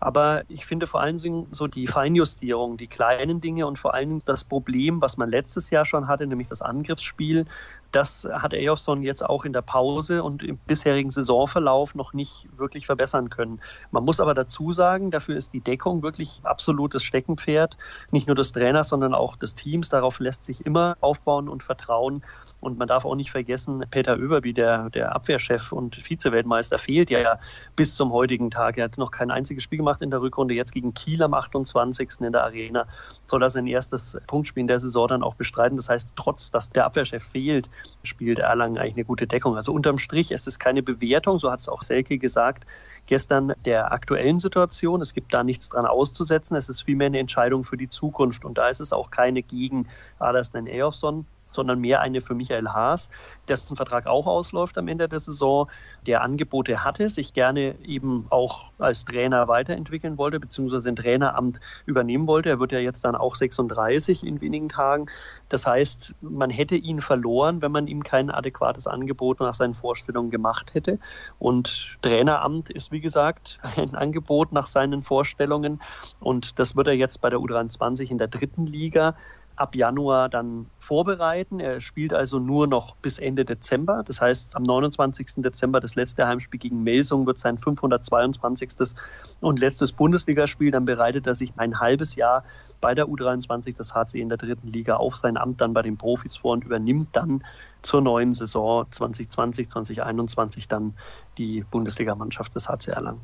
Aber ich finde vor allen Dingen so die Feinjustierung, die kleinen Dinge und vor allen Dingen das Problem, was man letztes Jahr schon hatte, nämlich das Angriffsspiel, das hat Eyjolfsson jetzt auch in der Pause und im bisherigen Saisonverlauf noch nicht wirklich verbessern können. Man muss aber dazu sagen, dafür ist die Deckung wirklich absolutes Steckenpferd, nicht nur des Trainers, sondern auch des Teams. Darauf lässt sich immer aufbauen und vertrauen. Und man darf auch nicht vergessen, Peter Överby, der, der Abwehrchef und Vize-Weltmeister, fehlt ja bis zum heutigen Tag. Er hat noch kein einziges Spiel gemacht in der Rückrunde. Jetzt gegen Kiel am 28. in der Arena soll er sein erstes Punktspiel in der Saison dann auch bestreiten. Das heißt, trotz dass der Abwehrchef fehlt, spielt Erlangen eigentlich eine gute Deckung. Also unterm Strich, es ist keine Bewertung, so hat es auch Selke gesagt, gestern der aktuellen Situation. Es gibt da nichts dran auszusetzen. Es ist vielmehr eine Entscheidung für die Zukunft. Und da ist es auch keine gegen Aderstan Eyolfsson, sondern mehr eine für Michael Haas, dessen Vertrag auch ausläuft am Ende der Saison, der Angebote hatte, sich gerne eben auch als Trainer weiterentwickeln wollte, beziehungsweise ein Traineramt übernehmen wollte. Er wird ja jetzt dann auch 36 in wenigen Tagen. Das heißt, man hätte ihn verloren, wenn man ihm kein adäquates Angebot nach seinen Vorstellungen gemacht hätte. Und Traineramt ist, wie gesagt, ein Angebot nach seinen Vorstellungen. Und das wird er jetzt bei der U23 in der dritten Liga ab Januar dann vorbereiten. Er spielt also nur noch bis Ende Dezember. Das heißt, am 29. Dezember, das letzte Heimspiel gegen Melsung, wird sein 522. und letztes Bundesligaspiel. Dann bereitet er sich ein halbes Jahr bei der U23 des HC in der dritten Liga auf sein Amt dann bei den Profis vor und übernimmt dann zur neuen Saison 2020, 2021 dann die Bundesligamannschaft des HC Erlangen.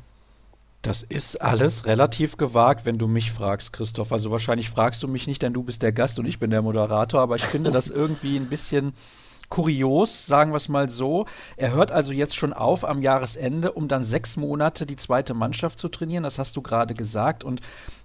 Das ist alles relativ gewagt, wenn du mich fragst, Christoph. Also wahrscheinlich fragst du mich nicht, denn du bist der Gast und ich bin der Moderator, aber ich finde das irgendwie ein bisschen kurios, sagen wir es mal so. Er hört also jetzt schon auf am Jahresende, um dann sechs Monate die zweite Mannschaft zu trainieren. Das hast du gerade gesagt. Und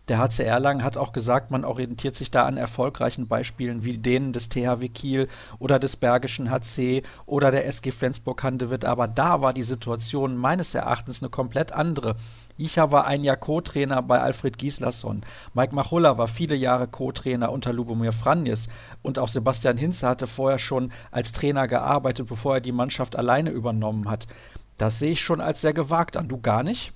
der HC Erlangen hat auch gesagt, man orientiert sich da an erfolgreichen Beispielen wie denen des THW Kiel oder des Bergischen HC oder der SG Flensburg-Handewitt. Aber da war die Situation meines Erachtens eine komplett andere. Icha war ein Jahr Co-Trainer bei Alfred Gislason. Mike Machulla war viele Jahre Co-Trainer unter Lubomir Franjes. Und auch Sebastian Hinze hatte vorher schon als Trainer gearbeitet, bevor er die Mannschaft alleine übernommen hat. Das sehe ich schon als sehr gewagt an. Du gar nicht?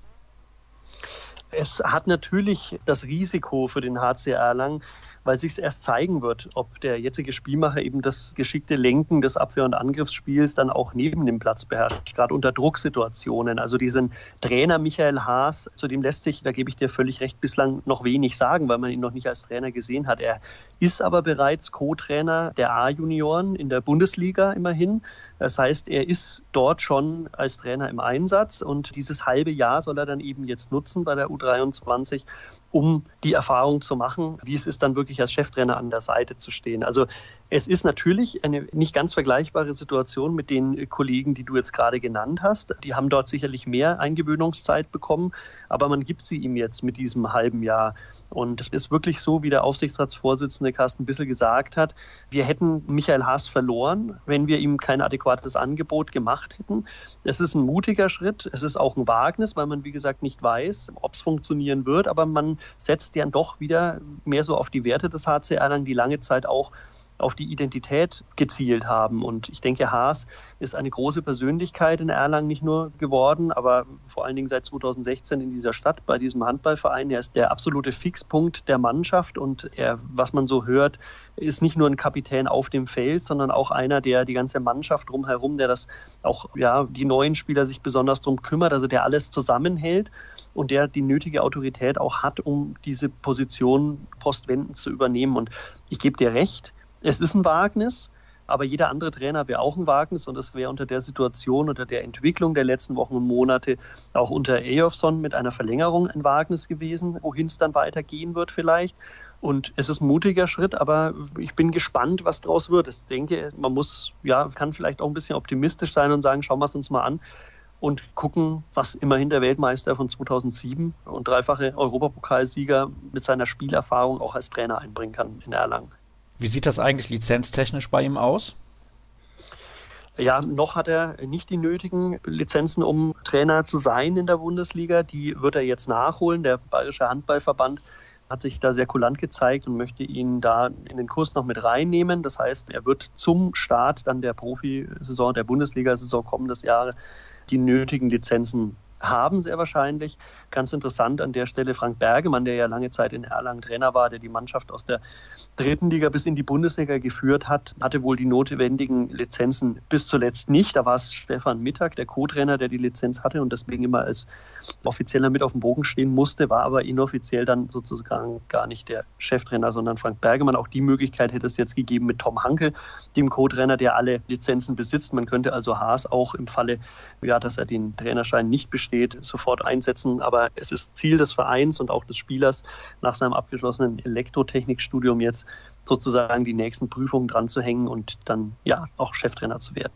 Es hat natürlich das Risiko für den HC Erlangen, weil sich es erst zeigen wird, ob der jetzige Spielmacher eben das geschickte Lenken des Abwehr- und Angriffsspiels dann auch neben dem Platz beherrscht, gerade unter Drucksituationen. Also diesen Trainer Michael Haas, zu dem lässt sich, da gebe ich dir völlig recht, bislang noch wenig sagen, weil man ihn noch nicht als Trainer gesehen hat. Er ist aber bereits Co-Trainer der A-Junioren in der Bundesliga immerhin. Das heißt, er ist dort schon als Trainer im Einsatz und dieses halbe Jahr soll er dann eben jetzt nutzen bei der U23, um die Erfahrung zu machen, wie es ist, dann wirklich als Cheftrainer an der Seite zu stehen. Also es ist natürlich eine nicht ganz vergleichbare Situation mit den Kollegen, die du jetzt gerade genannt hast. Die haben dort sicherlich mehr Eingewöhnungszeit bekommen, aber man gibt sie ihm jetzt mit diesem halben Jahr. Und es ist wirklich so, wie der Aufsichtsratsvorsitzende Carsten Bissel gesagt hat, wir hätten Michael Haas verloren, wenn wir ihm kein adäquates Angebot gemacht hätten. Es ist ein mutiger Schritt, es ist auch ein Wagnis, weil man, wie gesagt, nicht weiß, ob es funktionieren wird, aber man setzt dann doch wieder mehr so auf die Werte des HCR an, die lange Zeit auch auf die Identität gezielt haben. Und ich denke, Haas ist eine große Persönlichkeit in Erlangen nicht nur geworden, aber vor allen Dingen seit 2016 in dieser Stadt bei diesem Handballverein. Er ist der absolute Fixpunkt der Mannschaft und er, was man so hört, ist nicht nur ein Kapitän auf dem Feld, sondern auch einer, der die ganze Mannschaft drumherum, der das auch, ja, die neuen Spieler sich besonders drum kümmert, also der alles zusammenhält und der die nötige Autorität auch hat, um diese Position postwendend zu übernehmen. Und ich gebe dir recht, es ist ein Wagnis, aber jeder andere Trainer wäre auch ein Wagnis und es wäre unter der Situation, unter der Entwicklung der letzten Wochen und Monate auch unter Eyolfsson mit einer Verlängerung ein Wagnis gewesen, wohin es dann weitergehen wird vielleicht. Und es ist ein mutiger Schritt, aber ich bin gespannt, was daraus wird. Ich denke, man muss, ja, kann vielleicht auch ein bisschen optimistisch sein und sagen, schauen wir es uns mal an und gucken, was immerhin der Weltmeister von 2007 und dreifache Europapokalsieger mit seiner Spielerfahrung auch als Trainer einbringen kann in Erlangen. Wie sieht das eigentlich lizenztechnisch bei ihm aus? Ja, noch hat er nicht die nötigen Lizenzen, um Trainer zu sein in der Bundesliga. Die wird er jetzt nachholen. Der Bayerische Handballverband hat sich da sehr kulant gezeigt und möchte ihn da in den Kurs noch mit reinnehmen. Das heißt, er wird zum Start dann der Profisaison, der Bundesliga-Saison kommendes Jahr die nötigen Lizenzen haben, sehr wahrscheinlich. Ganz interessant an der Stelle Frank Bergemann, der ja lange Zeit in Erlangen Trainer war, der die Mannschaft aus der dritten Liga bis in die Bundesliga geführt hat, hatte wohl die notwendigen Lizenzen bis zuletzt nicht. Da war es Stefan Mittag, der Co-Trainer, der die Lizenz hatte und deswegen immer als offizieller mit auf dem Bogen stehen musste, war aber inoffiziell dann sozusagen gar nicht der Cheftrainer, sondern Frank Bergemann. Auch die Möglichkeit hätte es jetzt gegeben mit Tom Hanke, dem Co-Trainer, der alle Lizenzen besitzt. Man könnte also Haas auch im Falle, ja, dass er den Trainerschein nicht besteht, besteht, sofort einsetzen. Aber es ist Ziel des Vereins und auch des Spielers, nach seinem abgeschlossenen Elektrotechnikstudium jetzt sozusagen die nächsten Prüfungen dran zu hängen und dann ja auch Cheftrainer zu werden.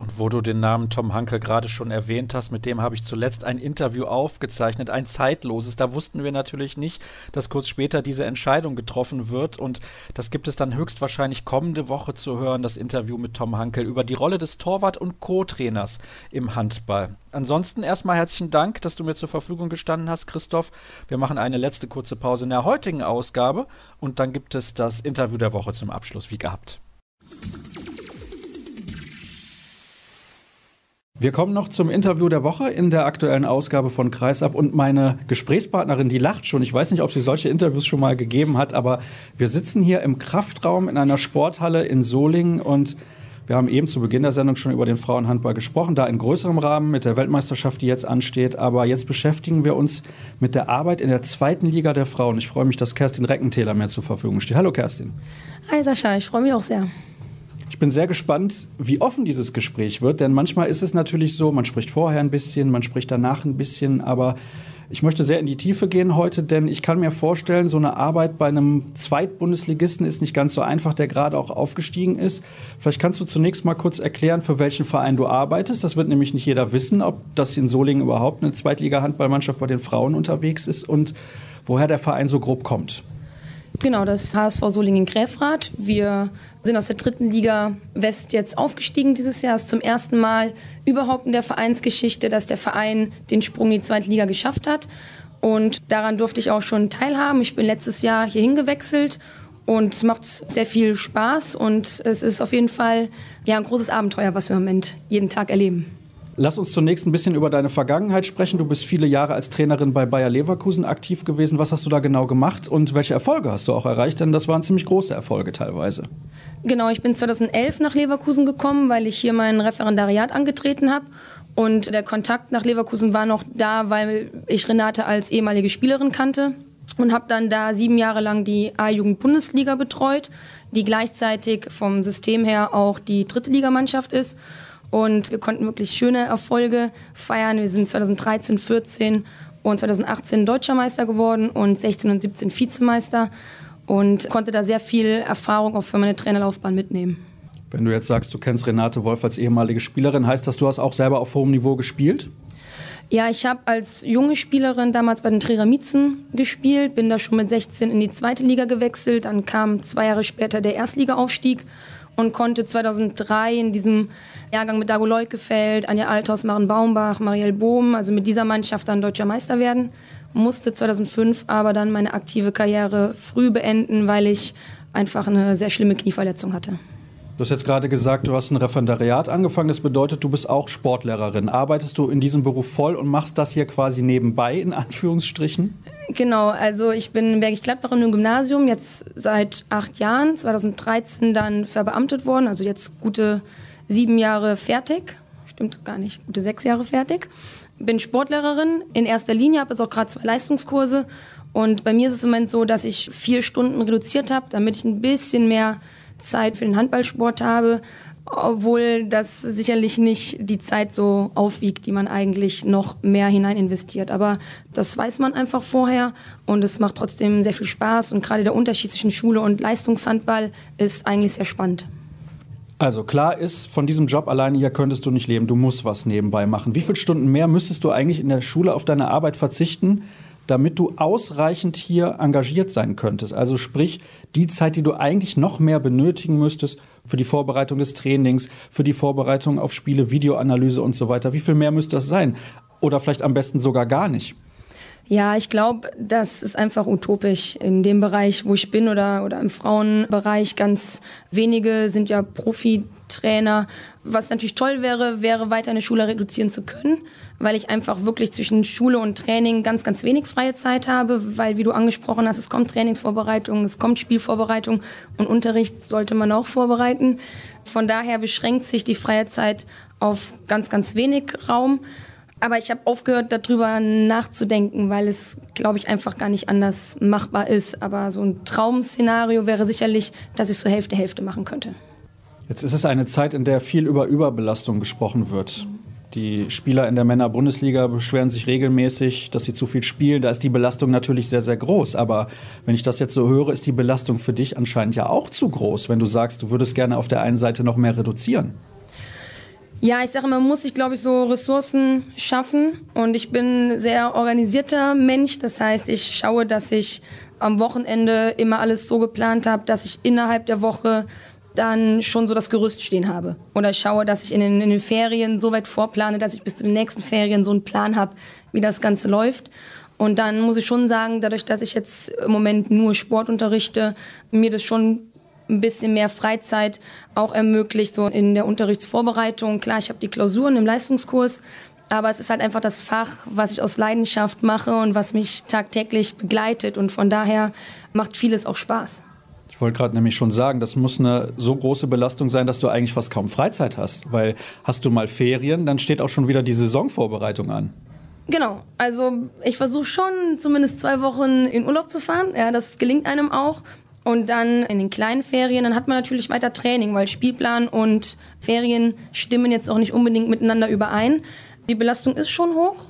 Und wo du den Namen Tom Hanke gerade schon erwähnt hast, mit dem habe ich zuletzt ein Interview aufgezeichnet, ein zeitloses. Da wussten wir natürlich nicht, dass kurz später diese Entscheidung getroffen wird. Und das gibt es dann höchstwahrscheinlich kommende Woche zu hören, das Interview mit Tom Hankel über die Rolle des Torwart- und Co-Trainers im Handball. Ansonsten erstmal herzlichen Dank, dass du mir zur Verfügung gestanden hast, Christoph. Wir machen eine letzte kurze Pause in der heutigen Ausgabe und dann gibt es das Interview der Woche zum Abschluss, wie gehabt. Wir kommen noch zum Interview der Woche in der aktuellen Ausgabe von Kreisab und meine Gesprächspartnerin, die lacht schon. Ich weiß nicht, ob sie solche Interviews schon mal gegeben hat, aber wir sitzen hier im Kraftraum in einer Sporthalle in Solingen und wir haben eben zu Beginn der Sendung schon über den Frauenhandball gesprochen, da in größerem Rahmen mit der Weltmeisterschaft, die jetzt ansteht. Aber jetzt beschäftigen wir uns mit der Arbeit in der zweiten Liga der Frauen. Ich freue mich, dass Kerstin Reckentäler mir zur Verfügung steht. Hallo Kerstin. Hi Sascha, ich freue mich auch sehr. Ich bin sehr gespannt, wie offen dieses Gespräch wird, denn manchmal ist es natürlich so, man spricht vorher ein bisschen, man spricht danach ein bisschen, aber ich möchte sehr in die Tiefe gehen heute, denn ich kann mir vorstellen, so eine Arbeit bei einem Zweitbundesligisten ist nicht ganz so einfach, der gerade auch aufgestiegen ist. Vielleicht kannst du zunächst mal kurz erklären, für welchen Verein du arbeitest. Das wird nämlich nicht jeder wissen, ob das in Solingen überhaupt eine Zweitliga-Handballmannschaft bei den Frauen unterwegs ist und woher der Verein so grob kommt. Genau, das HSV Solingen-Gräfrath. Wir sind aus der dritten Liga West jetzt aufgestiegen dieses Jahr. Es ist zum ersten Mal überhaupt in der Vereinsgeschichte, dass der Verein den Sprung in die zweite Liga geschafft hat. Und daran durfte ich auch schon teilhaben. Ich bin letztes Jahr hier hingewechselt und es macht sehr viel Spaß und es ist auf jeden Fall ja, ein großes Abenteuer, was wir im Moment jeden Tag erleben. Lass uns zunächst ein bisschen über deine Vergangenheit sprechen. Du bist viele Jahre als Trainerin bei Bayer Leverkusen aktiv gewesen. Was hast du da genau gemacht und welche Erfolge hast du auch erreicht? Denn das waren ziemlich große Erfolge teilweise. Genau, ich bin 2011 nach Leverkusen gekommen, weil ich hier mein Referendariat angetreten habe. Und der Kontakt nach Leverkusen war noch da, weil ich Renate als ehemalige Spielerin kannte und habe dann da sieben Jahre lang die A-Jugend-Bundesliga betreut, die gleichzeitig vom System her auch die dritte Ligamannschaft ist. Und wir konnten wirklich schöne Erfolge feiern. Wir sind 2013, 14 und 2018 Deutscher Meister geworden und 16 und 17 Vizemeister und konnte da sehr viel Erfahrung auch für meine Trainerlaufbahn mitnehmen. Wenn du jetzt sagst, du kennst Renate Wolf als ehemalige Spielerin, heißt das, du hast auch selber auf hohem Niveau gespielt? Ja, ich habe als junge Spielerin damals bei den Trierer Miezen gespielt, bin da schon mit 16 in die zweite Liga gewechselt, dann kam zwei Jahre später der Erstligaaufstieg und konnte 2003 in diesem Jahrgang mit Dago Leukefeld, Anja Althaus, Maren Baumbach, Marielle Bohm, also mit dieser Mannschaft dann deutscher Meister werden. Musste 2005 aber dann meine aktive Karriere früh beenden, weil ich einfach eine sehr schlimme Knieverletzung hatte. Du hast jetzt gerade gesagt, du hast ein Referendariat angefangen. Das bedeutet, du bist auch Sportlehrerin. Arbeitest du in diesem Beruf voll und machst das hier quasi nebenbei, in Anführungsstrichen? Genau, also ich bin Bergig Gladbacherin im Gymnasium, jetzt seit acht Jahren, 2013 dann verbeamtet worden, also jetzt gute sieben Jahre fertig. Stimmt gar nicht, gute sechs Jahre fertig. Bin Sportlehrerin in erster Linie, habe jetzt auch gerade zwei Leistungskurse. Und bei mir ist es im Moment so, dass ich vier Stunden reduziert habe, damit ich ein bisschen mehr Zeit für den Handballsport habe, obwohl das sicherlich nicht die Zeit so aufwiegt, die man eigentlich noch mehr hinein investiert. Aber das weiß man einfach vorher und es macht trotzdem sehr viel Spaß und gerade der Unterschied zwischen Schule und Leistungshandball ist eigentlich sehr spannend. Also klar ist, von diesem Job alleine hier könntest du nicht leben. Du musst was nebenbei machen. Wie viele Stunden mehr müsstest du eigentlich in der Schule auf deine Arbeit verzichten, damit du ausreichend hier engagiert sein könntest. Also sprich, die Zeit, die du eigentlich noch mehr benötigen müsstest für die Vorbereitung des Trainings, für die Vorbereitung auf Spiele, Videoanalyse und so weiter. Wie viel mehr müsste das sein? Oder vielleicht am besten sogar gar nicht. Ja, ich glaube, das ist einfach utopisch. In dem Bereich, wo ich bin oder, oder im Frauenbereich, ganz wenige sind ja Profitrainer. Was natürlich toll wäre, wäre weiter eine Schule reduzieren zu können, weil ich einfach wirklich zwischen Schule und Training ganz, ganz wenig freie Zeit habe, weil, wie du angesprochen hast, es kommt Trainingsvorbereitung, es kommt Spielvorbereitung und Unterricht sollte man auch vorbereiten. Von daher beschränkt sich die freie Zeit auf ganz, ganz wenig Raum. Aber ich habe aufgehört, darüber nachzudenken, weil es, glaube ich, einfach gar nicht anders machbar ist. Aber so ein Traum-Szenario wäre sicherlich, dass ich so Hälfte, Hälfte machen könnte. Jetzt ist es eine Zeit, in der viel über Überbelastung gesprochen wird. Die Spieler in der Männer-Bundesliga beschweren sich regelmäßig, dass sie zu viel spielen. Da ist die Belastung natürlich sehr, sehr groß. Aber wenn ich das jetzt so höre, ist die Belastung für dich anscheinend ja auch zu groß, wenn du sagst, du würdest gerne auf der einen Seite noch mehr reduzieren. Ja, ich sage, man muss sich, glaube ich, so Ressourcen schaffen. Und ich bin ein sehr organisierter Mensch. Das heißt, ich schaue, dass ich am Wochenende immer alles so geplant habe, dass ich innerhalb der Woche dann schon so das Gerüst stehen habe. Oder schaue, dass ich in den, in den Ferien so weit vorplane, dass ich bis zu den nächsten Ferien so einen Plan habe, wie das Ganze läuft. Und dann muss ich schon sagen, dadurch, dass ich jetzt im Moment nur Sport unterrichte, mir das schon ein bisschen mehr Freizeit auch ermöglicht, so in der Unterrichtsvorbereitung. Klar, ich habe die Klausuren im Leistungskurs, aber es ist halt einfach das Fach, was ich aus Leidenschaft mache und was mich tagtäglich begleitet. Und von daher macht vieles auch Spaß. Ich wollte gerade nämlich schon sagen, das muss eine so große Belastung sein, dass du eigentlich fast kaum Freizeit hast. Weil hast du mal Ferien, dann steht auch schon wieder die Saisonvorbereitung an. Genau, also ich versuche schon zumindest zwei Wochen in Urlaub zu fahren. Ja, das gelingt einem auch. Und dann in den kleinen Ferien, dann hat man natürlich weiter Training, weil Spielplan und Ferien stimmen jetzt auch nicht unbedingt miteinander überein. Die Belastung ist schon hoch,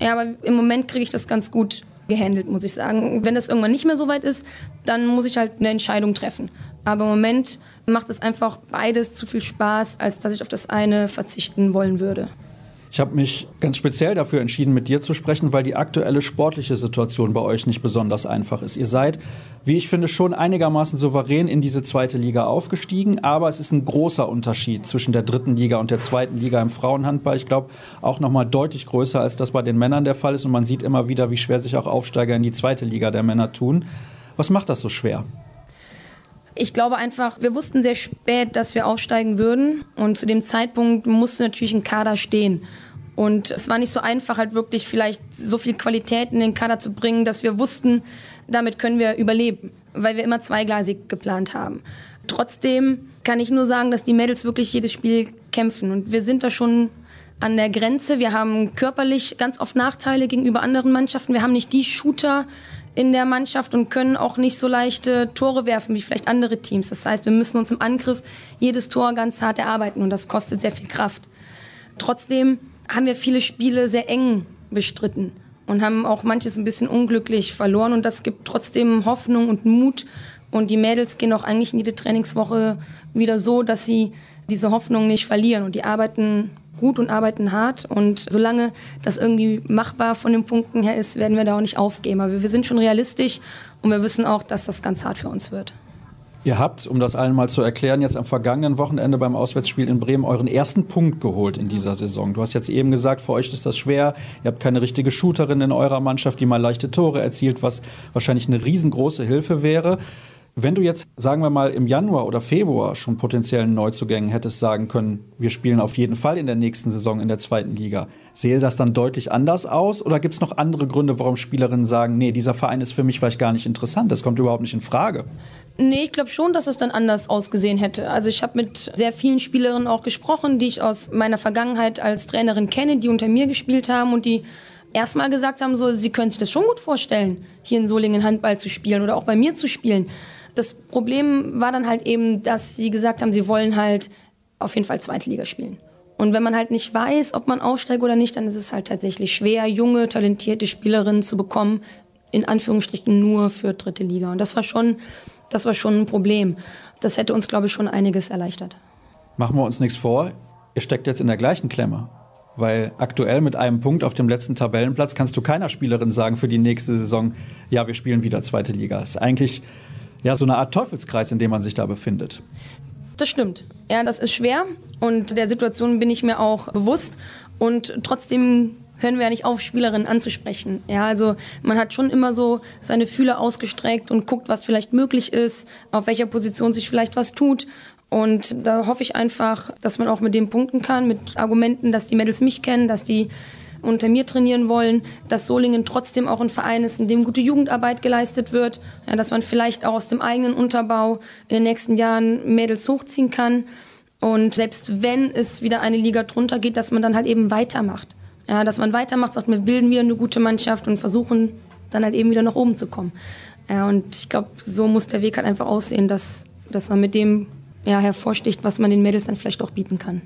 ja, aber im Moment kriege ich das ganz gut gehandelt, muss ich sagen. Wenn das irgendwann nicht mehr so weit ist, dann muss ich halt eine Entscheidung treffen. Aber im Moment macht es einfach beides zu viel Spaß, als dass ich auf das eine verzichten wollen würde. Ich habe mich ganz speziell dafür entschieden, mit dir zu sprechen, weil die aktuelle sportliche Situation bei euch nicht besonders einfach ist. Ihr seid, wie ich finde, schon einigermaßen souverän in diese zweite Liga aufgestiegen, aber es ist ein großer Unterschied zwischen der dritten Liga und der zweiten Liga im Frauenhandball. Ich glaube, auch noch mal deutlich größer, als das bei den Männern der Fall ist. Und man sieht immer wieder, wie schwer sich auch Aufsteiger in die zweite Liga der Männer tun. Was macht das so schwer? Ich glaube einfach, wir wussten sehr spät, dass wir aufsteigen würden. Und zu dem Zeitpunkt musste natürlich ein Kader stehen. Und es war nicht so einfach, halt wirklich vielleicht so viel Qualität in den Kader zu bringen, dass wir wussten, damit können wir überleben, weil wir immer zweigleisig geplant haben. Trotzdem kann ich nur sagen, dass die Mädels wirklich jedes Spiel kämpfen. Und wir sind da schon an der Grenze. Wir haben körperlich ganz oft Nachteile gegenüber anderen Mannschaften. Wir haben nicht die Shooter in der Mannschaft und können auch nicht so leichte Tore werfen wie vielleicht andere Teams. Das heißt, wir müssen uns im Angriff jedes Tor ganz hart erarbeiten und das kostet sehr viel Kraft. Trotzdem haben wir viele Spiele sehr eng bestritten. und haben auch manches ein bisschen unglücklich verloren und das gibt trotzdem Hoffnung und Mut und die Mädels gehen auch eigentlich in jede Trainingswoche wieder so, dass sie diese Hoffnung nicht verlieren und die arbeiten gut und arbeiten hart und solange das irgendwie machbar von den Punkten her ist, werden wir da auch nicht aufgeben. Aber wir sind schon realistisch und wir wissen auch, dass das ganz hart für uns wird. Ihr habt, um das allen mal zu erklären, jetzt am vergangenen Wochenende beim Auswärtsspiel in Bremen euren ersten Punkt geholt in dieser Saison. Du hast jetzt eben gesagt, für euch ist das schwer. Ihr habt keine richtige Shooterin in eurer Mannschaft, die mal leichte Tore erzielt, was wahrscheinlich eine riesengroße Hilfe wäre. Wenn du jetzt, sagen wir mal, im Januar oder Februar schon potenziellen Neuzugängen hättest sagen können, wir spielen auf jeden Fall in der nächsten Saison in der zweiten Liga, sehe das dann deutlich anders aus? Oder gibt es noch andere Gründe, warum Spielerinnen sagen, nee, dieser Verein ist für mich vielleicht gar nicht interessant, das kommt überhaupt nicht in Frage? Nee, ich glaube schon, dass es dann anders ausgesehen hätte. Also ich habe mit sehr vielen Spielerinnen auch gesprochen, die ich aus meiner Vergangenheit als Trainerin kenne, die unter mir gespielt haben und die erstmal gesagt haben, so, sie können sich das schon gut vorstellen, hier in Solingen Handball zu spielen oder auch bei mir zu spielen. Das Problem war dann halt eben, dass sie gesagt haben, sie wollen halt auf jeden Fall zweite Liga spielen. Und wenn man halt nicht weiß, ob man aufsteigt oder nicht, dann ist es halt tatsächlich schwer, junge, talentierte Spielerinnen zu bekommen, in Anführungsstrichen nur für dritte Liga. Und das war schon das war schon ein Problem. Das hätte uns, glaube ich, schon einiges erleichtert. Machen wir uns nichts vor. Ihr steckt jetzt in der gleichen Klemme. Weil aktuell mit einem Punkt auf dem letzten Tabellenplatz kannst du keiner Spielerin sagen für die nächste Saison, ja, wir spielen wieder zweite Liga. Ist eigentlich ja so eine Art Teufelskreis, in dem man sich da befindet. Das stimmt. Ja, das ist schwer und der Situation bin ich mir auch bewusst. Und trotzdem hören wir ja nicht auf, Spielerinnen anzusprechen. Ja, also man hat schon immer so seine Fühler ausgestreckt und guckt, was vielleicht möglich ist, auf welcher Position sich vielleicht was tut. Und da hoffe ich einfach, dass man auch mit dem punkten kann, mit Argumenten, dass die Mädels mich kennen, dass die unter mir trainieren wollen, dass Solingen trotzdem auch ein Verein ist, in dem gute Jugendarbeit geleistet wird, ja, dass man vielleicht auch aus dem eigenen Unterbau in den nächsten Jahren Mädels hochziehen kann. Und selbst wenn es wieder eine Liga drunter geht, dass man dann halt eben weitermacht. Ja, dass man weitermacht, sagt, wir bilden wieder eine gute Mannschaft und versuchen dann halt eben wieder nach oben zu kommen. Ja, und ich glaube, so muss der Weg halt einfach aussehen, dass, dass man mit dem ja, hervorsticht, was man den Mädels dann vielleicht auch bieten kann.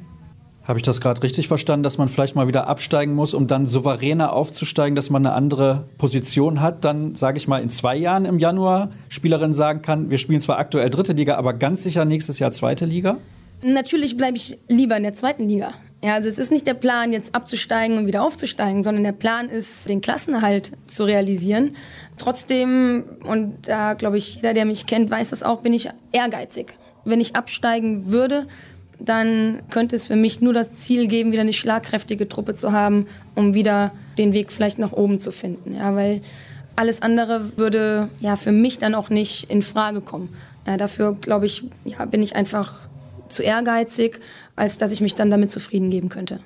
Habe ich das gerade richtig verstanden, dass man vielleicht mal wieder absteigen muss, um dann souveräner aufzusteigen, dass man eine andere Position hat? Dann, sage ich mal, in zwei Jahren im Januar Spielerin sagen kann, wir spielen zwar aktuell dritte Liga, aber ganz sicher nächstes Jahr zweite Liga? Natürlich bleibe ich lieber in der zweiten Liga. Ja, also es ist nicht der Plan, jetzt abzusteigen und wieder aufzusteigen, sondern der Plan ist, den Klassenerhalt zu realisieren. Trotzdem, und da glaube ich, jeder, der mich kennt, weiß das auch, bin ich ehrgeizig. Wenn ich absteigen würde, dann könnte es für mich nur das Ziel geben, wieder eine schlagkräftige Truppe zu haben, um wieder den Weg vielleicht nach oben zu finden. Ja, weil alles andere würde ja für mich dann auch nicht in Frage kommen. Ja, dafür glaube ich, ja, bin ich einfach zu ehrgeizig, als dass ich mich dann damit zufrieden geben könnte.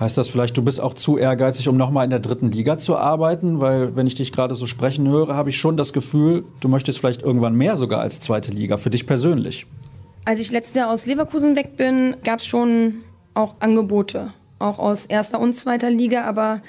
Heißt das vielleicht, du bist auch zu ehrgeizig, um nochmal in der dritten Liga zu arbeiten? Weil, wenn ich dich gerade so sprechen höre, habe ich schon das Gefühl, du möchtest vielleicht irgendwann mehr sogar als zweite Liga, für dich persönlich. Als ich letztes Jahr aus Leverkusen weg bin, gab es schon auch Angebote, auch aus erster und zweiter Liga. Aber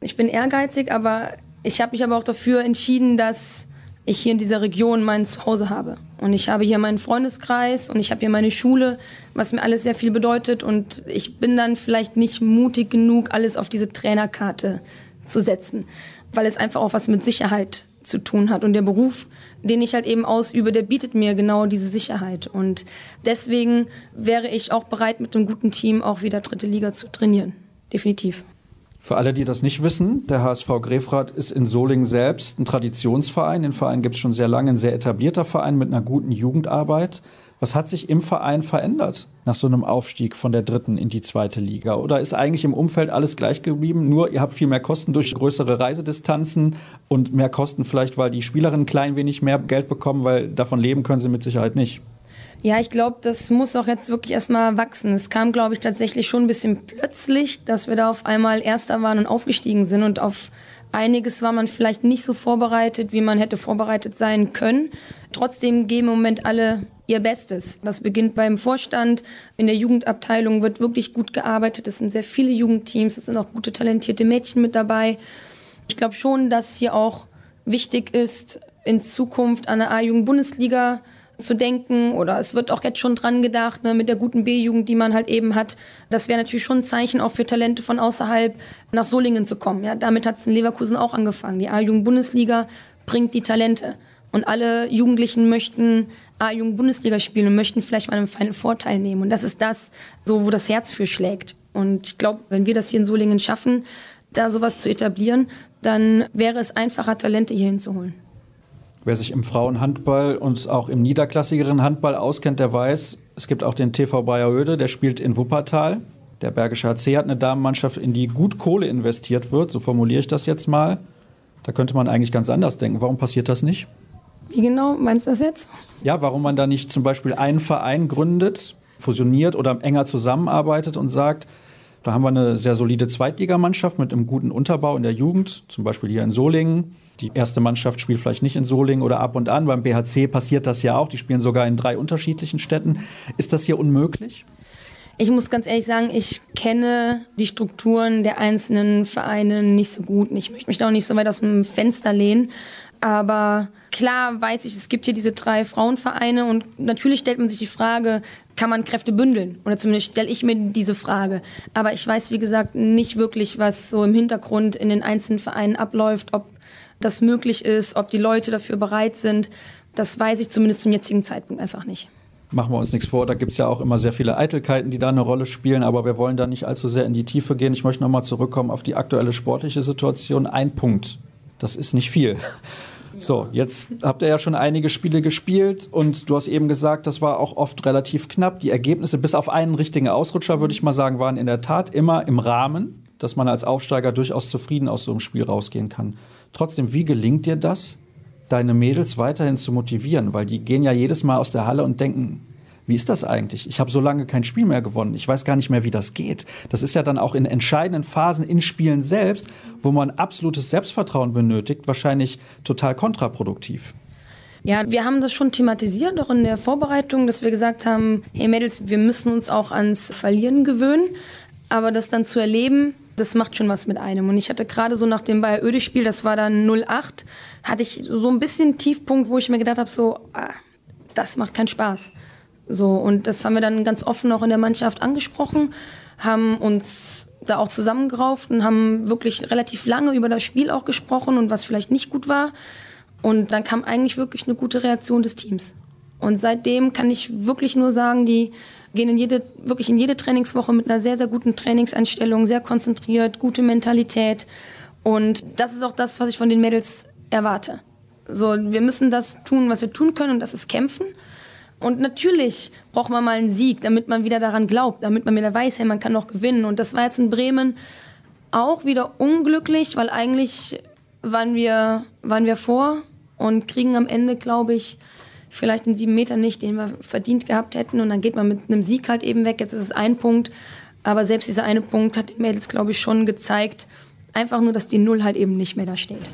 ich bin ehrgeizig, aber ich habe mich aber auch dafür entschieden, dass ich hier in dieser Region mein Zuhause habe. Und ich habe hier meinen Freundeskreis und ich habe hier meine Schule, was mir alles sehr viel bedeutet. Und ich bin dann vielleicht nicht mutig genug, alles auf diese Trainerkarte zu setzen, weil es einfach auch was mit Sicherheit zu tun hat. Und der Beruf, den ich halt eben ausübe, der bietet mir genau diese Sicherheit. Und deswegen wäre ich auch bereit, mit einem guten Team auch wieder dritte Liga zu trainieren. Definitiv. Für alle, die das nicht wissen, der HSV Grefrath ist in Solingen selbst ein Traditionsverein. Den Verein gibt es schon sehr lange, ein sehr etablierter Verein mit einer guten Jugendarbeit. Was hat sich im Verein verändert nach so einem Aufstieg von der dritten in die zweite Liga? Oder ist eigentlich im Umfeld alles gleich geblieben? Nur ihr habt viel mehr Kosten durch größere Reisedistanzen und mehr Kosten vielleicht, weil die Spielerinnen klein wenig mehr Geld bekommen, weil davon leben können sie mit Sicherheit nicht. Ja, ich glaube, das muss auch jetzt wirklich erstmal wachsen. Es kam, glaube ich, tatsächlich schon ein bisschen plötzlich, dass wir da auf einmal Erster waren und aufgestiegen sind und auf einiges war man vielleicht nicht so vorbereitet, wie man hätte vorbereitet sein können. Trotzdem geben im Moment alle ihr Bestes. Das beginnt beim Vorstand. In der Jugendabteilung wird wirklich gut gearbeitet. Es sind sehr viele Jugendteams. Es sind auch gute, talentierte Mädchen mit dabei. Ich glaube schon, dass hier auch wichtig ist, in Zukunft an der A-Jugend-Bundesliga zu denken oder es wird auch jetzt schon dran gedacht, ne, mit der guten B-Jugend, die man halt eben hat. Das wäre natürlich schon ein Zeichen auch für Talente von außerhalb nach Solingen zu kommen. Ja, damit hat es in Leverkusen auch angefangen. Die A-Jugend-Bundesliga bringt die Talente. Und alle Jugendlichen möchten A-Jugend-Bundesliga spielen und möchten vielleicht mal einen Vorteil nehmen. Und das ist das, so wo das Herz für schlägt. Und ich glaube, wenn wir das hier in Solingen schaffen, da sowas zu etablieren, dann wäre es einfacher, Talente hier hinzuholen. Wer sich im Frauenhandball und auch im niederklassigeren Handball auskennt, der weiß, es gibt auch den TV Bayeröde, der spielt in Wuppertal. Der Bergische HC hat eine Damenmannschaft, in die gut Kohle investiert wird, so formuliere ich das jetzt mal. Da könnte man eigentlich ganz anders denken. Warum passiert das nicht? Wie genau meinst du das jetzt? Ja, warum man da nicht zum Beispiel einen Verein gründet, fusioniert oder enger zusammenarbeitet und sagt, da haben wir eine sehr solide Zweitligamannschaft mit einem guten Unterbau in der Jugend, zum Beispiel hier in Solingen. Die erste Mannschaft spielt vielleicht nicht in Solingen oder ab und an. Beim BHC passiert das ja auch. Die spielen sogar in drei unterschiedlichen Städten. Ist das hier unmöglich? Ich muss ganz ehrlich sagen, ich kenne die Strukturen der einzelnen Vereine nicht so gut. Ich möchte mich da auch nicht so weit aus dem Fenster lehnen. Aber klar weiß ich, es gibt hier diese drei Frauenvereine und natürlich stellt man sich die Frage, kann man Kräfte bündeln? Oder zumindest stelle ich mir diese Frage. Aber ich weiß, wie gesagt, nicht wirklich, was so im Hintergrund in den einzelnen Vereinen abläuft, ob das möglich ist, ob die Leute dafür bereit sind. Das weiß ich zumindest zum jetzigen Zeitpunkt einfach nicht. Machen wir uns nichts vor, da gibt es ja auch immer sehr viele Eitelkeiten, die da eine Rolle spielen, aber wir wollen da nicht allzu sehr in die Tiefe gehen. Ich möchte nochmal zurückkommen auf die aktuelle sportliche Situation. Ein Punkt, das ist nicht viel. So, jetzt habt ihr ja schon einige Spiele gespielt und du hast eben gesagt, das war auch oft relativ knapp. Die Ergebnisse, bis auf einen richtigen Ausrutscher, würde ich mal sagen, waren in der Tat immer im Rahmen, dass man als Aufsteiger durchaus zufrieden aus so einem Spiel rausgehen kann. Trotzdem, wie gelingt dir das, deine Mädels weiterhin zu motivieren? Weil die gehen ja jedes Mal aus der Halle und denken, wie ist das eigentlich? Ich habe so lange kein Spiel mehr gewonnen. Ich weiß gar nicht mehr, wie das geht. Das ist ja dann auch in entscheidenden Phasen in Spielen selbst, wo man absolutes Selbstvertrauen benötigt, wahrscheinlich total kontraproduktiv. Ja, wir haben das schon thematisiert, auch in der Vorbereitung, dass wir gesagt haben, hey Mädels, wir müssen uns auch ans Verlieren gewöhnen. Aber das dann zu erleben, das macht schon was mit einem. Und ich hatte gerade so nach dem Bayer-Öde-Spiel, das war dann 08, hatte ich so ein bisschen Tiefpunkt, wo ich mir gedacht habe, so, ah, das macht keinen Spaß. So, und das haben wir dann ganz offen auch in der Mannschaft angesprochen, haben uns da auch zusammengerauft und haben wirklich relativ lange über das Spiel auch gesprochen und was vielleicht nicht gut war. Und dann kam eigentlich wirklich eine gute Reaktion des Teams. Und seitdem kann ich wirklich nur sagen, die gehen in jede, wirklich in jede Trainingswoche mit einer sehr, sehr guten Trainingseinstellung, sehr konzentriert, gute Mentalität. Und das ist auch das, was ich von den Mädels erwarte. So, wir müssen das tun, was wir tun können, und das ist kämpfen. Und natürlich braucht man mal einen Sieg, damit man wieder daran glaubt, damit man wieder weiß, hey, man kann noch gewinnen. Und das war jetzt in Bremen auch wieder unglücklich, weil eigentlich waren wir, waren wir vor und kriegen am Ende, glaube ich, vielleicht einen sieben Meter nicht, den wir verdient gehabt hätten. Und dann geht man mit einem Sieg halt eben weg. Jetzt ist es ein Punkt. Aber selbst dieser eine Punkt hat den Mädels, glaube ich, schon gezeigt, einfach nur, dass die Null halt eben nicht mehr da steht.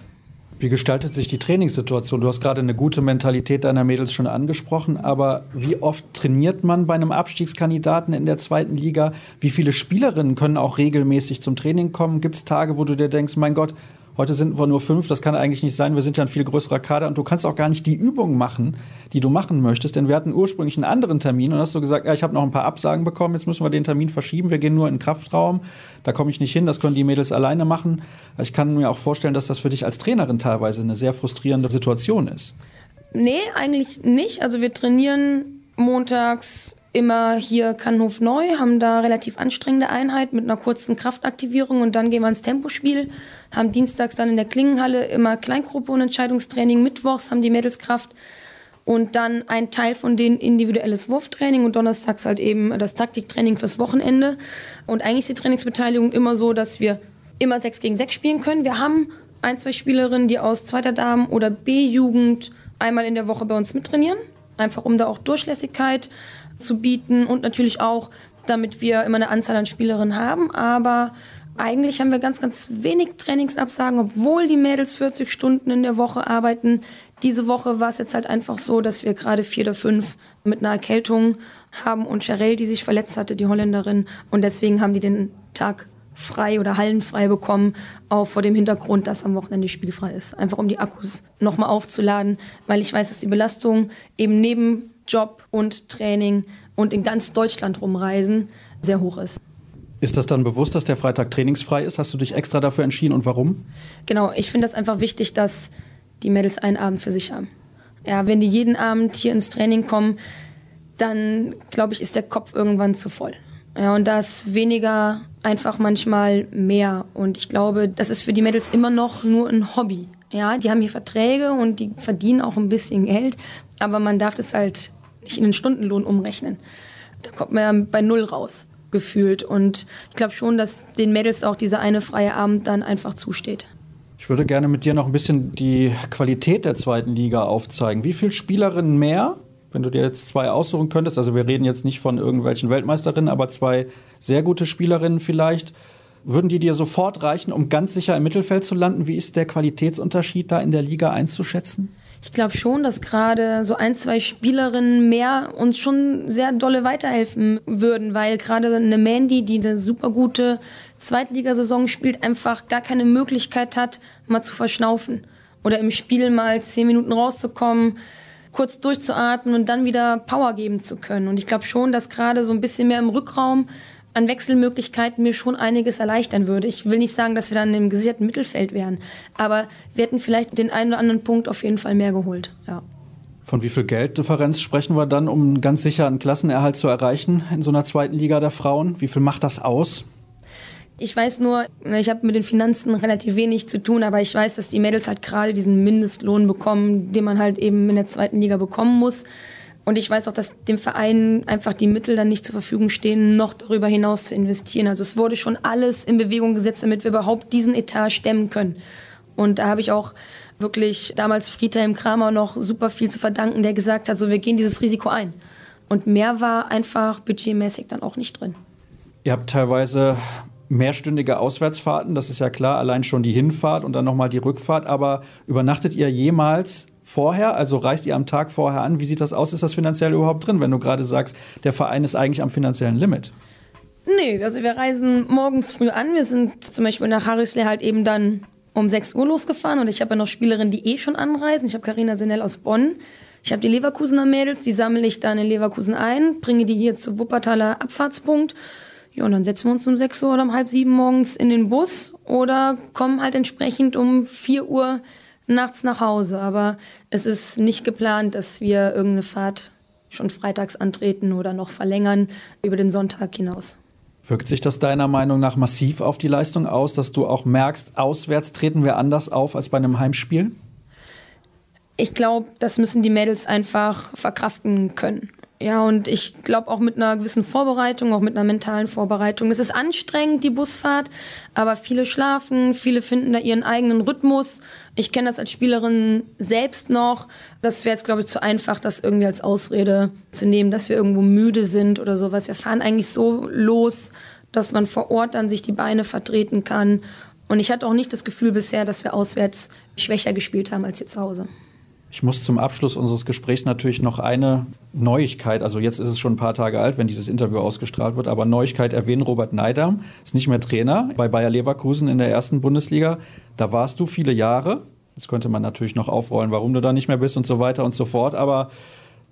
Wie gestaltet sich die Trainingssituation? Du hast gerade eine gute Mentalität deiner Mädels schon angesprochen, aber wie oft trainiert man bei einem Abstiegskandidaten in der zweiten Liga? Wie viele Spielerinnen können auch regelmäßig zum Training kommen? Gibt es Tage, wo du dir denkst, mein Gott, Heute sind wir nur fünf, das kann eigentlich nicht sein. Wir sind ja ein viel größerer Kader und du kannst auch gar nicht die Übungen machen, die du machen möchtest. Denn wir hatten ursprünglich einen anderen Termin und hast du gesagt, ja, ich habe noch ein paar Absagen bekommen, jetzt müssen wir den Termin verschieben. Wir gehen nur in den Kraftraum, da komme ich nicht hin, das können die Mädels alleine machen. Ich kann mir auch vorstellen, dass das für dich als Trainerin teilweise eine sehr frustrierende Situation ist. Nee, eigentlich nicht. Also wir trainieren montags immer hier Kannhof neu, haben da relativ anstrengende Einheit mit einer kurzen Kraftaktivierung und dann gehen wir ins Tempospiel, haben dienstags dann in der Klingenhalle immer Kleingruppe und Entscheidungstraining, mittwochs haben die Mädels Kraft und dann ein Teil von denen individuelles Wurftraining und donnerstags halt eben das Taktiktraining fürs Wochenende. Und eigentlich ist die Trainingsbeteiligung immer so, dass wir immer sechs gegen sechs spielen können. Wir haben ein, zwei Spielerinnen, die aus zweiter Damen oder B-Jugend einmal in der Woche bei uns mittrainieren. Einfach um da auch Durchlässigkeit zu bieten und natürlich auch, damit wir immer eine Anzahl an Spielerinnen haben. Aber eigentlich haben wir ganz, ganz wenig Trainingsabsagen, obwohl die Mädels 40 Stunden in der Woche arbeiten. Diese Woche war es jetzt halt einfach so, dass wir gerade vier oder fünf mit einer Erkältung haben und Charelle, die sich verletzt hatte, die Holländerin. Und deswegen haben die den Tag frei oder hallenfrei bekommen, auch vor dem Hintergrund, dass am Wochenende spielfrei ist. Einfach um die Akkus nochmal aufzuladen, weil ich weiß, dass die Belastung eben neben Job und Training und in ganz Deutschland rumreisen sehr hoch ist. Ist das dann bewusst, dass der Freitag trainingsfrei ist? Hast du dich extra dafür entschieden und warum? Genau, ich finde das einfach wichtig, dass die Mädels einen Abend für sich haben. Ja, wenn die jeden Abend hier ins Training kommen, dann glaube ich, ist der Kopf irgendwann zu voll. Ja, und da ist weniger einfach manchmal mehr. Und ich glaube, das ist für die Mädels immer noch nur ein Hobby. Ja, die haben hier Verträge und die verdienen auch ein bisschen Geld, aber man darf das halt nicht in den Stundenlohn umrechnen. Da kommt man ja bei Null raus, gefühlt. Und ich glaube schon, dass den Mädels auch dieser eine freie Abend dann einfach zusteht. Ich würde gerne mit dir noch ein bisschen die Qualität der zweiten Liga aufzeigen. Wie viele Spielerinnen mehr wenn du dir jetzt zwei aussuchen könntest, also wir reden jetzt nicht von irgendwelchen Weltmeisterinnen, aber zwei sehr gute Spielerinnen vielleicht, würden die dir sofort reichen, um ganz sicher im Mittelfeld zu landen? Wie ist der Qualitätsunterschied da in der Liga einzuschätzen? Ich glaube schon, dass gerade so ein, zwei Spielerinnen mehr uns schon sehr dolle weiterhelfen würden, weil gerade eine Mandy, die eine super gute Zweitligasaison spielt, einfach gar keine Möglichkeit hat, mal zu verschnaufen oder im Spiel mal zehn Minuten rauszukommen, kurz durchzuatmen und dann wieder Power geben zu können. Und ich glaube schon, dass gerade so ein bisschen mehr im Rückraum an Wechselmöglichkeiten mir schon einiges erleichtern würde. Ich will nicht sagen, dass wir dann im gesicherten Mittelfeld wären, aber wir hätten vielleicht den einen oder anderen Punkt auf jeden Fall mehr geholt. Ja. Von wie viel Gelddifferenz sprechen wir dann, um ganz sicher einen Klassenerhalt zu erreichen in so einer zweiten Liga der Frauen? Wie viel macht das aus? Ich weiß nur, ich habe mit den Finanzen relativ wenig zu tun, aber ich weiß, dass die Mädels halt gerade diesen Mindestlohn bekommen, den man halt eben in der zweiten Liga bekommen muss. Und ich weiß auch, dass dem Verein einfach die Mittel dann nicht zur Verfügung stehen, noch darüber hinaus zu investieren. Also es wurde schon alles in Bewegung gesetzt, damit wir überhaupt diesen Etat stemmen können. Und da habe ich auch wirklich damals Friedhelm Kramer noch super viel zu verdanken, der gesagt hat, so wir gehen dieses Risiko ein. Und mehr war einfach budgetmäßig dann auch nicht drin. Ihr habt teilweise mehrstündige Auswärtsfahrten, das ist ja klar, allein schon die Hinfahrt und dann nochmal die Rückfahrt. Aber übernachtet ihr jemals vorher? Also reist ihr am Tag vorher an? Wie sieht das aus? Ist das finanziell überhaupt drin, wenn du gerade sagst, der Verein ist eigentlich am finanziellen Limit? Nee, also wir reisen morgens früh an. Wir sind zum Beispiel nach Harrislee halt eben dann um 6 Uhr losgefahren und ich habe ja noch Spielerinnen, die eh schon anreisen. Ich habe Karina Senell aus Bonn. Ich habe die Leverkusener Mädels, die sammle ich dann in Leverkusen ein, bringe die hier zu Wuppertaler Abfahrtspunkt ja, und dann setzen wir uns um 6 Uhr oder um halb sieben morgens in den Bus oder kommen halt entsprechend um 4 Uhr nachts nach Hause. Aber es ist nicht geplant, dass wir irgendeine Fahrt schon freitags antreten oder noch verlängern über den Sonntag hinaus. Wirkt sich das deiner Meinung nach massiv auf die Leistung aus, dass du auch merkst, auswärts treten wir anders auf als bei einem Heimspiel? Ich glaube, das müssen die Mädels einfach verkraften können. Ja, und ich glaube auch mit einer gewissen Vorbereitung, auch mit einer mentalen Vorbereitung. Es ist anstrengend, die Busfahrt, aber viele schlafen, viele finden da ihren eigenen Rhythmus. Ich kenne das als Spielerin selbst noch. Das wäre jetzt, glaube ich, zu einfach, das irgendwie als Ausrede zu nehmen, dass wir irgendwo müde sind oder sowas. Wir fahren eigentlich so los, dass man vor Ort dann sich die Beine vertreten kann. Und ich hatte auch nicht das Gefühl bisher, dass wir auswärts schwächer gespielt haben als hier zu Hause. Ich muss zum Abschluss unseres Gesprächs natürlich noch eine Neuigkeit, also jetzt ist es schon ein paar Tage alt, wenn dieses Interview ausgestrahlt wird, aber Neuigkeit erwähnen, Robert Neidam ist nicht mehr Trainer bei Bayer Leverkusen in der ersten Bundesliga. Da warst du viele Jahre. Jetzt könnte man natürlich noch aufrollen, warum du da nicht mehr bist und so weiter und so fort, aber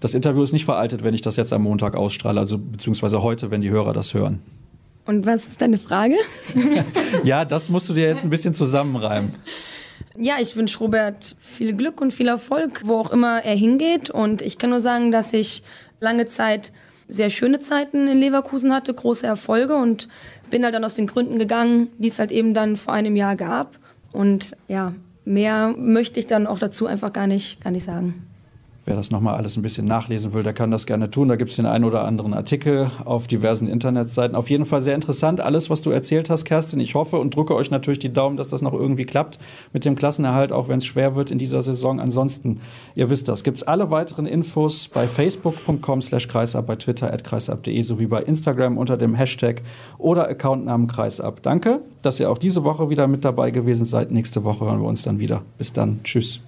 das Interview ist nicht veraltet, wenn ich das jetzt am Montag ausstrahle, also beziehungsweise heute, wenn die Hörer das hören. Und was ist deine Frage? ja, das musst du dir jetzt ein bisschen zusammenreimen. Ja, ich wünsche Robert viel Glück und viel Erfolg, wo auch immer er hingeht. Und ich kann nur sagen, dass ich lange Zeit sehr schöne Zeiten in Leverkusen hatte, große Erfolge und bin halt dann aus den Gründen gegangen, die es halt eben dann vor einem Jahr gab. Und ja, mehr möchte ich dann auch dazu einfach gar nicht, gar nicht sagen. Wer das nochmal alles ein bisschen nachlesen will, der kann das gerne tun. Da gibt es den einen oder anderen Artikel auf diversen Internetseiten. Auf jeden Fall sehr interessant, alles, was du erzählt hast, Kerstin. Ich hoffe und drücke euch natürlich die Daumen, dass das noch irgendwie klappt mit dem Klassenerhalt, auch wenn es schwer wird in dieser Saison. Ansonsten, ihr wisst das, gibt es alle weiteren Infos bei facebook.com slash kreisab, bei twitter at kreisab.de sowie bei Instagram unter dem Hashtag oder Accountnamen kreisab. Danke, dass ihr auch diese Woche wieder mit dabei gewesen seid. Nächste Woche hören wir uns dann wieder. Bis dann. Tschüss.